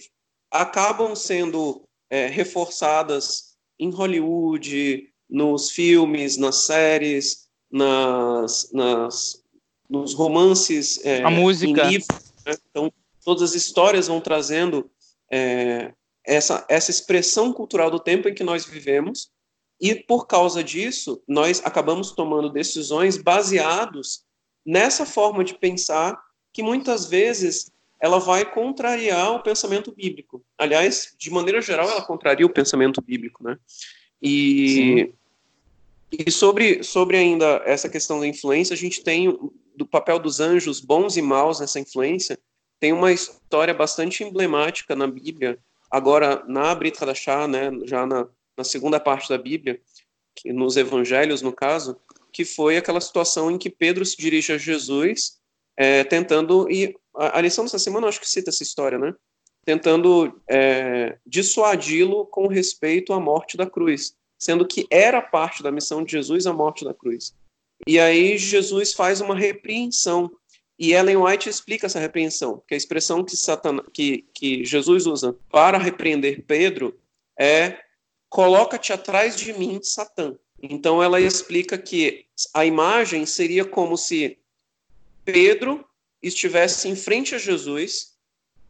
acabam sendo é, reforçadas em Hollywood, nos filmes, nas séries, nas, nas nos romances, é, a música, livros, né? então todas as histórias vão trazendo é, essa essa expressão cultural do tempo em que nós vivemos e por causa disso nós acabamos tomando decisões baseados nessa forma de pensar que muitas vezes ela vai contrariar o pensamento bíblico. Aliás, de maneira geral, ela contraria o pensamento bíblico, né? E, e sobre, sobre ainda essa questão da influência, a gente tem do papel dos anjos bons e maus nessa influência, tem uma história bastante emblemática na Bíblia, agora na Brit Hadashah, né, já na, na segunda parte da Bíblia, que, nos evangelhos, no caso, que foi aquela situação em que Pedro se dirige a Jesus, é, tentando, e a, a lição dessa semana acho que cita essa história, né? Tentando é, dissuadi-lo com respeito à morte da cruz, sendo que era parte da missão de Jesus a morte da cruz. E aí Jesus faz uma repreensão e Ellen White explica essa repreensão, que a expressão que, que, que Jesus usa para repreender Pedro é coloca-te atrás de mim, Satã. Então ela explica que a imagem seria como se Pedro estivesse em frente a Jesus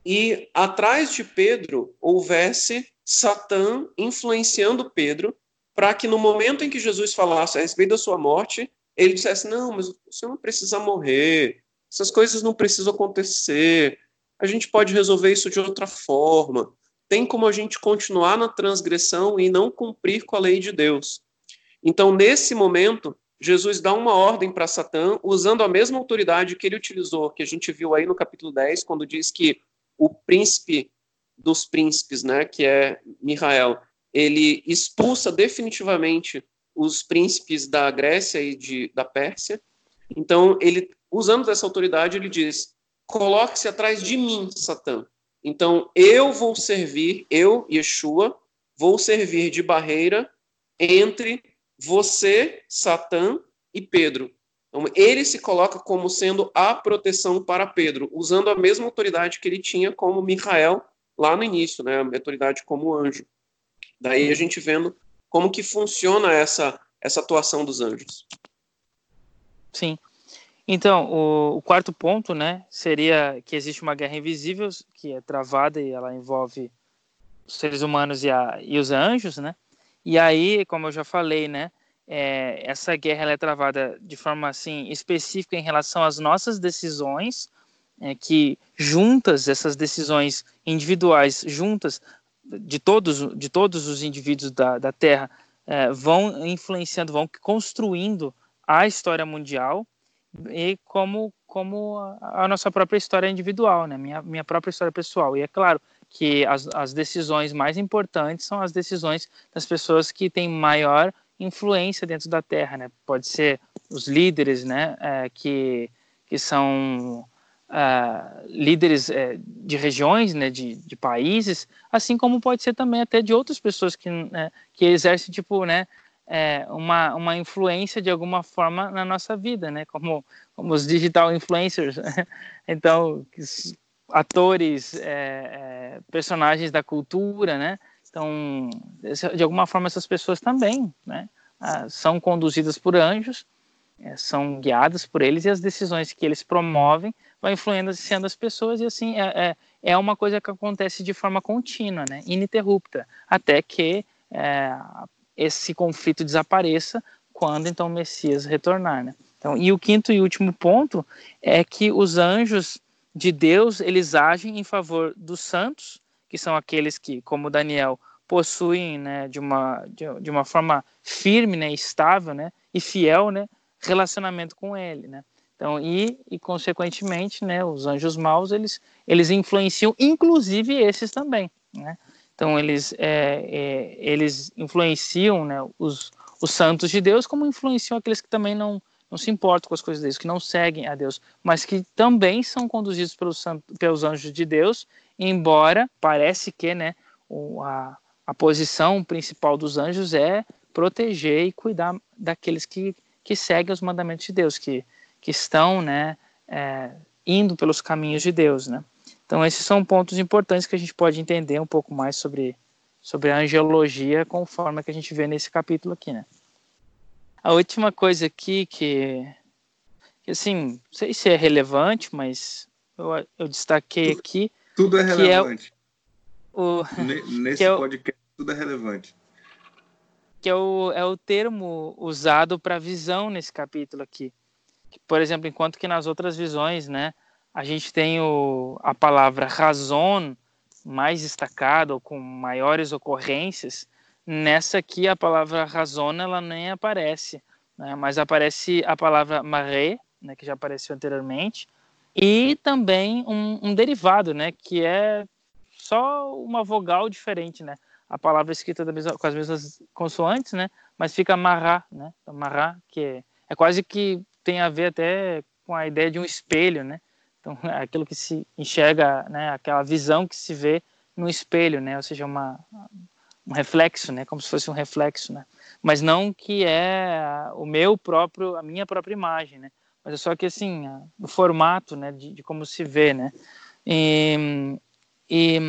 e atrás de Pedro houvesse Satã influenciando Pedro para que no momento em que Jesus falasse a respeito da sua morte, ele dissesse: Não, mas senhor não precisa morrer, essas coisas não precisam acontecer. A gente pode resolver isso de outra forma. Tem como a gente continuar na transgressão e não cumprir com a lei de Deus. Então, nesse momento, Jesus dá uma ordem para Satã, usando a mesma autoridade que ele utilizou, que a gente viu aí no capítulo 10, quando diz que o príncipe dos príncipes, né, que é Mihael, ele expulsa definitivamente os príncipes da Grécia e de, da Pérsia. Então, ele usando dessa autoridade, ele diz: coloque-se atrás de mim, Satã. Então, eu vou servir, eu, Yeshua, vou servir de barreira entre você, Satã e Pedro. Então, ele se coloca como sendo a proteção para Pedro, usando a mesma autoridade que ele tinha como Micael lá no início, né, a autoridade como anjo. Daí a gente vendo como que funciona essa essa atuação dos anjos. Sim. Então, o, o, quarto ponto, né, seria que existe uma guerra invisível que é travada e ela envolve os seres humanos e, a, e os anjos, né? E aí, como eu já falei, né, é, essa guerra é travada de forma assim específica em relação às nossas decisões, é, que juntas essas decisões individuais, juntas de todos de todos os indivíduos da, da Terra, é, vão influenciando, vão construindo a história mundial e como como a, a, nossa própria história individual, né? Minha, minha própria história pessoal. E é claro que as, as decisões mais importantes são as decisões das pessoas que têm maior influência dentro da Terra, né? Pode ser os líderes, né? É, que, que são uh, líderes é, de regiões, né? De, de países, assim como pode ser também até de outras pessoas que, né, que exercem, tipo, né? é, uma, uma influência de alguma forma na nossa vida, né? Como, como os digital influencers. [laughs] então, atores, é, é, personagens da cultura, né? Então, de alguma forma, essas pessoas também, né? Ah, são conduzidas por anjos, é, são guiadas por eles e as decisões que eles promovem vão influenciando as pessoas e assim é, é, é uma coisa que acontece de forma contínua, né? Ininterrupta, até que é, esse conflito desapareça quando então o Messias retornar, né? Então, e o quinto e último ponto é que os anjos de Deus, eles agem em favor dos santos, que são aqueles que, como Daniel, possuem, né, de uma de, de uma forma firme, né, estável, né, e fiel, né, relacionamento com ele, né? Então, e, e consequentemente, né, os anjos maus, eles eles influenciam inclusive esses também, né? Então eles, é, é, eles influenciam né, os, os santos de Deus, como influenciam aqueles que também não, não se importam com as coisas de Deus, que não seguem a Deus, mas que também são conduzidos pelos, pelos anjos de Deus, embora parece que né, a, a posição principal dos anjos é proteger e cuidar daqueles que, que seguem os mandamentos de Deus, que, que estão né, é, indo pelos caminhos de Deus. Né? Então, esses são pontos importantes que a gente pode entender um pouco mais sobre, sobre a angelologia, conforme que a gente vê nesse capítulo aqui, né? A última coisa aqui que, que assim, não sei se é relevante, mas eu, eu destaquei tudo, aqui. Tudo é relevante. É o, [laughs] Nesse é o, podcast, tudo é relevante. Que é o, é o termo usado para visão nesse capítulo aqui. Por exemplo, enquanto que nas outras visões, né? a gente tem o, a palavra razão mais destacada ou com maiores ocorrências. Nessa aqui, a palavra razão ela nem aparece, né? mas aparece a palavra maré, né, que já apareceu anteriormente, e também um, um, derivado, né, que é só uma vogal diferente, né? A palavra escrita mesma, com as mesmas consoantes, né? Mas fica mará, né? Mará, que é, é quase que tem a ver até com a ideia de um espelho, né? Então, [laughs] é aquilo que se enxerga, né? Aquela visão que se vê no espelho, né? Ou seja, uma um reflexo, né? Como se fosse um reflexo, né? Mas não que é o meu próprio, a minha própria imagem, né? Mas é só que assim, o formato, né? De, de como se vê, né? E, e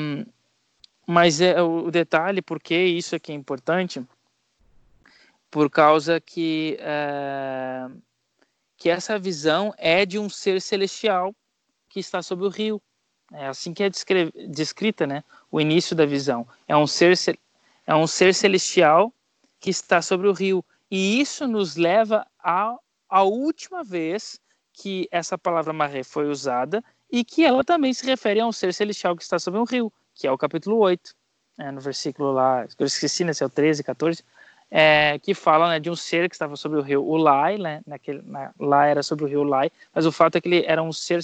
mas é o detalhe, porque isso aqui é importante, por causa que é, que essa visão é de um ser celestial que está sobre o rio. É assim que é descrita, né? O início da visão é um ser é um ser celestial que está sobre o rio. E isso nos leva à, à última vez que essa palavra maré foi usada e que ela também se refere a um ser celestial que está sobre um rio, que é o capítulo 8, né, no versículo lá, eu esqueci, né, se é o 13, 14, é, que fala né, de um ser que estava sobre o rio Ulai, né, naquele, na, lá era sobre o rio Ulai, mas o fato é que ele era um ser,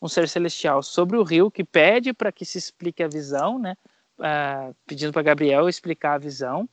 um ser celestial sobre o rio que pede para que se explique a visão, né, uh, pedindo para Gabriel explicar a visão.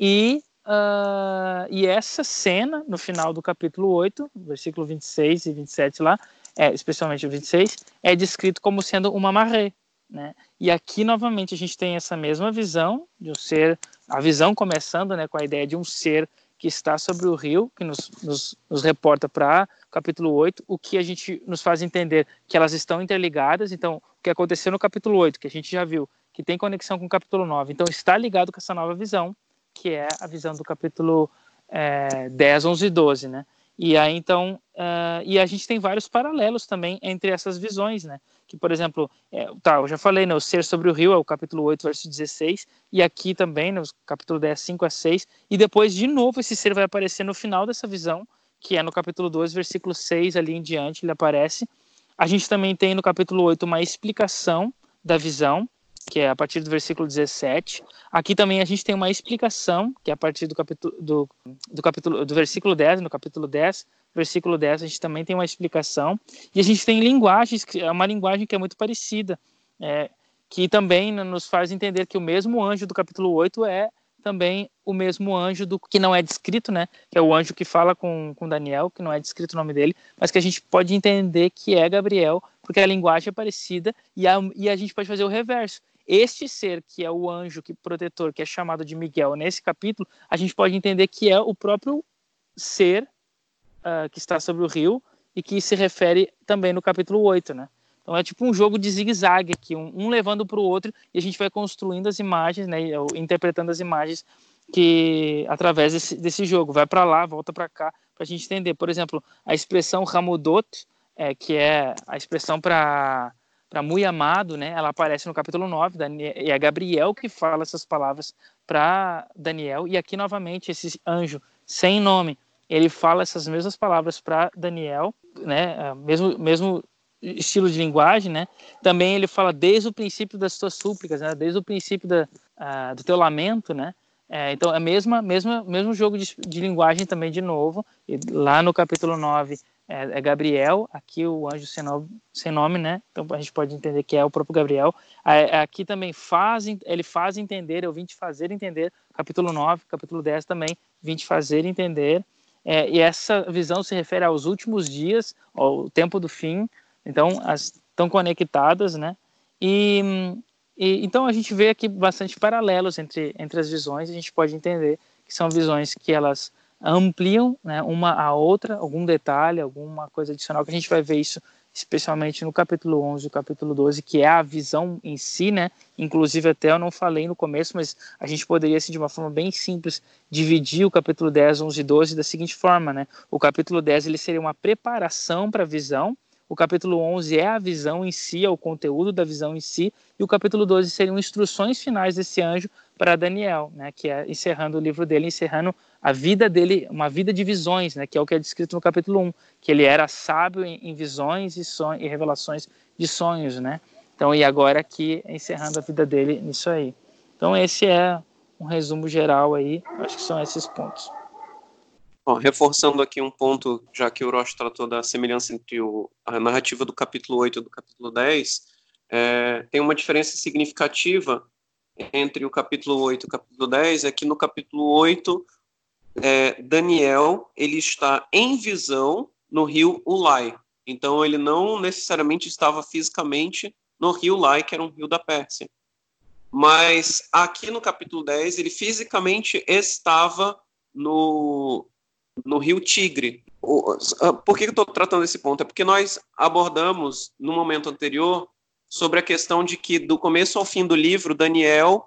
E, uh, e essa cena, no final do capítulo 8, versículo 26 e 27 lá, é, especialmente o 26, é descrito como sendo uma maré. Né? E aqui, novamente, a gente tem essa mesma visão de um ser, a visão começando né, com a ideia de um ser que está sobre o rio, que nos, nos, nos reporta para capítulo 8, o que a gente nos faz entender que elas estão interligadas. Então, o que aconteceu no capítulo 8, que a gente já viu, que tem conexão com o capítulo 9. Então, está ligado com essa nova visão, que é a visão do capítulo é, 10, 11 e 12, né? E aí, então, uh, e a gente tem vários paralelos também entre essas visões, né? Que, por exemplo, é, tá, eu já falei, né? O ser sobre o rio é o capítulo 8, verso 16, e aqui também, no capítulo 10, 5 a 6, e depois, de novo, esse ser vai aparecer no final dessa visão, que é no capítulo 12, versículo 6 ali em diante, ele aparece. A gente também tem no capítulo 8 uma explicação da visão, que é a partir do versículo 17. Aqui também a gente tem uma explicação, que é a partir do capítulo do, do capítulo do versículo 10, no capítulo 10, versículo 10, a gente também tem uma explicação. E a gente tem linguagens, é uma linguagem que é muito parecida, é, que também nos faz entender que o mesmo anjo do capítulo 8 é também o mesmo anjo do que não é descrito, né? Que é o anjo que fala com, com Daniel, que não é descrito o nome dele, mas que a gente pode entender que é Gabriel, porque a linguagem é parecida e a, e a gente pode fazer o reverso. Este ser, que é o anjo que protetor, que é chamado de Miguel nesse capítulo, a gente pode entender que é o próprio ser uh, que está sobre o rio e que se refere também no capítulo 8, né? Então é tipo um jogo de zigue-zague aqui, um, um levando para o outro e a gente vai construindo as imagens, né, interpretando as imagens que através desse, desse jogo vai para lá, volta para cá, para a gente entender. Por exemplo, a expressão Ramudot, é, que é a expressão para para muito amado, né? Ela aparece no capítulo 9, e é Gabriel que fala essas palavras para Daniel, e aqui novamente esse anjo sem nome, ele fala essas mesmas palavras para Daniel, né? É, mesmo mesmo estilo de linguagem, né? Também ele fala desde o princípio das tuas súplicas, né? Desde o princípio da, uh, do teu lamento, né? É, então, é mesmo mesmo mesmo jogo de, de linguagem também, de novo. Lá no capítulo 9, é, é, Gabriel, aqui o anjo sem nome, sem nome, né? Então a gente pode entender que é o próprio Gabriel. Aqui também faz, ele faz entender, eu vim te fazer entender, capítulo 9, capítulo 10 também, vim te fazer entender. É, e essa visão se refere aos últimos dias, ao tempo do fim, então as, estão conectadas, né? E, e, então a gente vê aqui bastante paralelos entre, entre as visões, a gente pode entender que são visões que elas ampliam né, uma a outra, algum detalhe, alguma coisa adicional, que a gente vai ver isso especialmente no capítulo 11 e capítulo 12, que é a visão em si, né? Inclusive até eu não falei no começo, mas a gente poderia, assim, de uma forma bem simples, dividir o capítulo 10, 11 e 12 da seguinte forma, né? O capítulo 10 ele seria uma preparação para a visão, o capítulo 11 é a visão em si, é o conteúdo da visão em si, e o capítulo 12 seriam instruções finais desse anjo para Daniel, né, que é encerrando o livro dele, encerrando a vida dele, uma vida de visões, né, que é o que é descrito no capítulo 1, que ele era sábio em, em visões e, sonhos, e revelações de sonhos, né? Então, e agora aqui encerrando a vida dele nisso aí. Então, esse é um resumo geral aí, acho que são esses pontos. Bom, reforçando aqui um ponto, já que o Roche tratou da semelhança entre o, a narrativa do capítulo 8 e do capítulo 10, é, tem uma diferença significativa entre o capítulo 8 e o capítulo 10, é que no capítulo 8, é, Daniel ele está em visão no rio Ulai. Então ele não necessariamente estava fisicamente no rio Ulai, que era um rio da Pérsia. Mas aqui no capítulo 10, ele fisicamente estava no, no rio Tigre. Ah, por que eu estou tratando esse ponto? É porque nós abordamos no momento anterior sobre a questão de que do começo ao fim do livro, Daniel,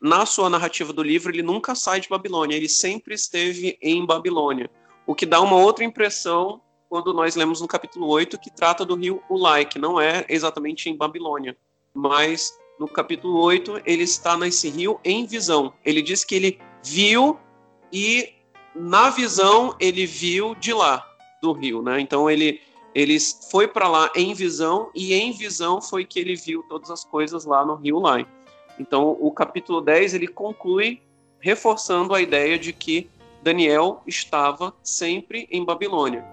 na sua narrativa do livro, ele nunca sai de Babilônia, ele sempre esteve em Babilônia. O que dá uma outra impressão quando nós lemos no capítulo 8, que trata do rio Ulai, que não é exatamente em Babilônia, mas no capítulo 8 ele está nesse rio em visão. Ele diz que ele viu e na visão ele viu de lá do rio, né? Então ele ele foi para lá em visão e em visão foi que ele viu todas as coisas lá no rio Lai. Então o capítulo 10 ele conclui reforçando a ideia de que Daniel estava sempre em Babilônia,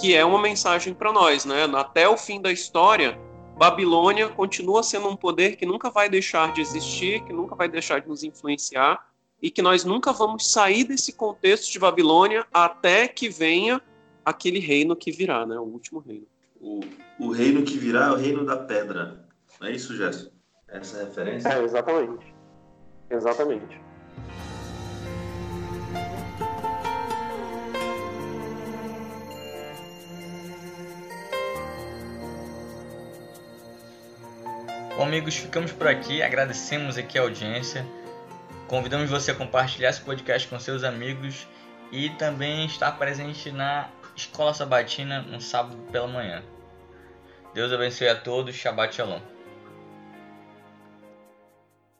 que é uma mensagem para nós, né? Até o fim da história, Babilônia continua sendo um poder que nunca vai deixar de existir, que nunca vai deixar de nos influenciar e que nós nunca vamos sair desse contexto de Babilônia até que venha aquele reino que virá, né? O último reino. O, o reino que virá é o reino da pedra. Não é isso, Gerson? Essa é a referência? É, exatamente. Exatamente. Bom, amigos, ficamos por aqui. Agradecemos aqui a audiência. Convidamos você a compartilhar esse podcast com seus amigos e também estar presente na Escola Sabatina no sábado pela manhã. Deus abençoe a todos. Shabbat Shalom.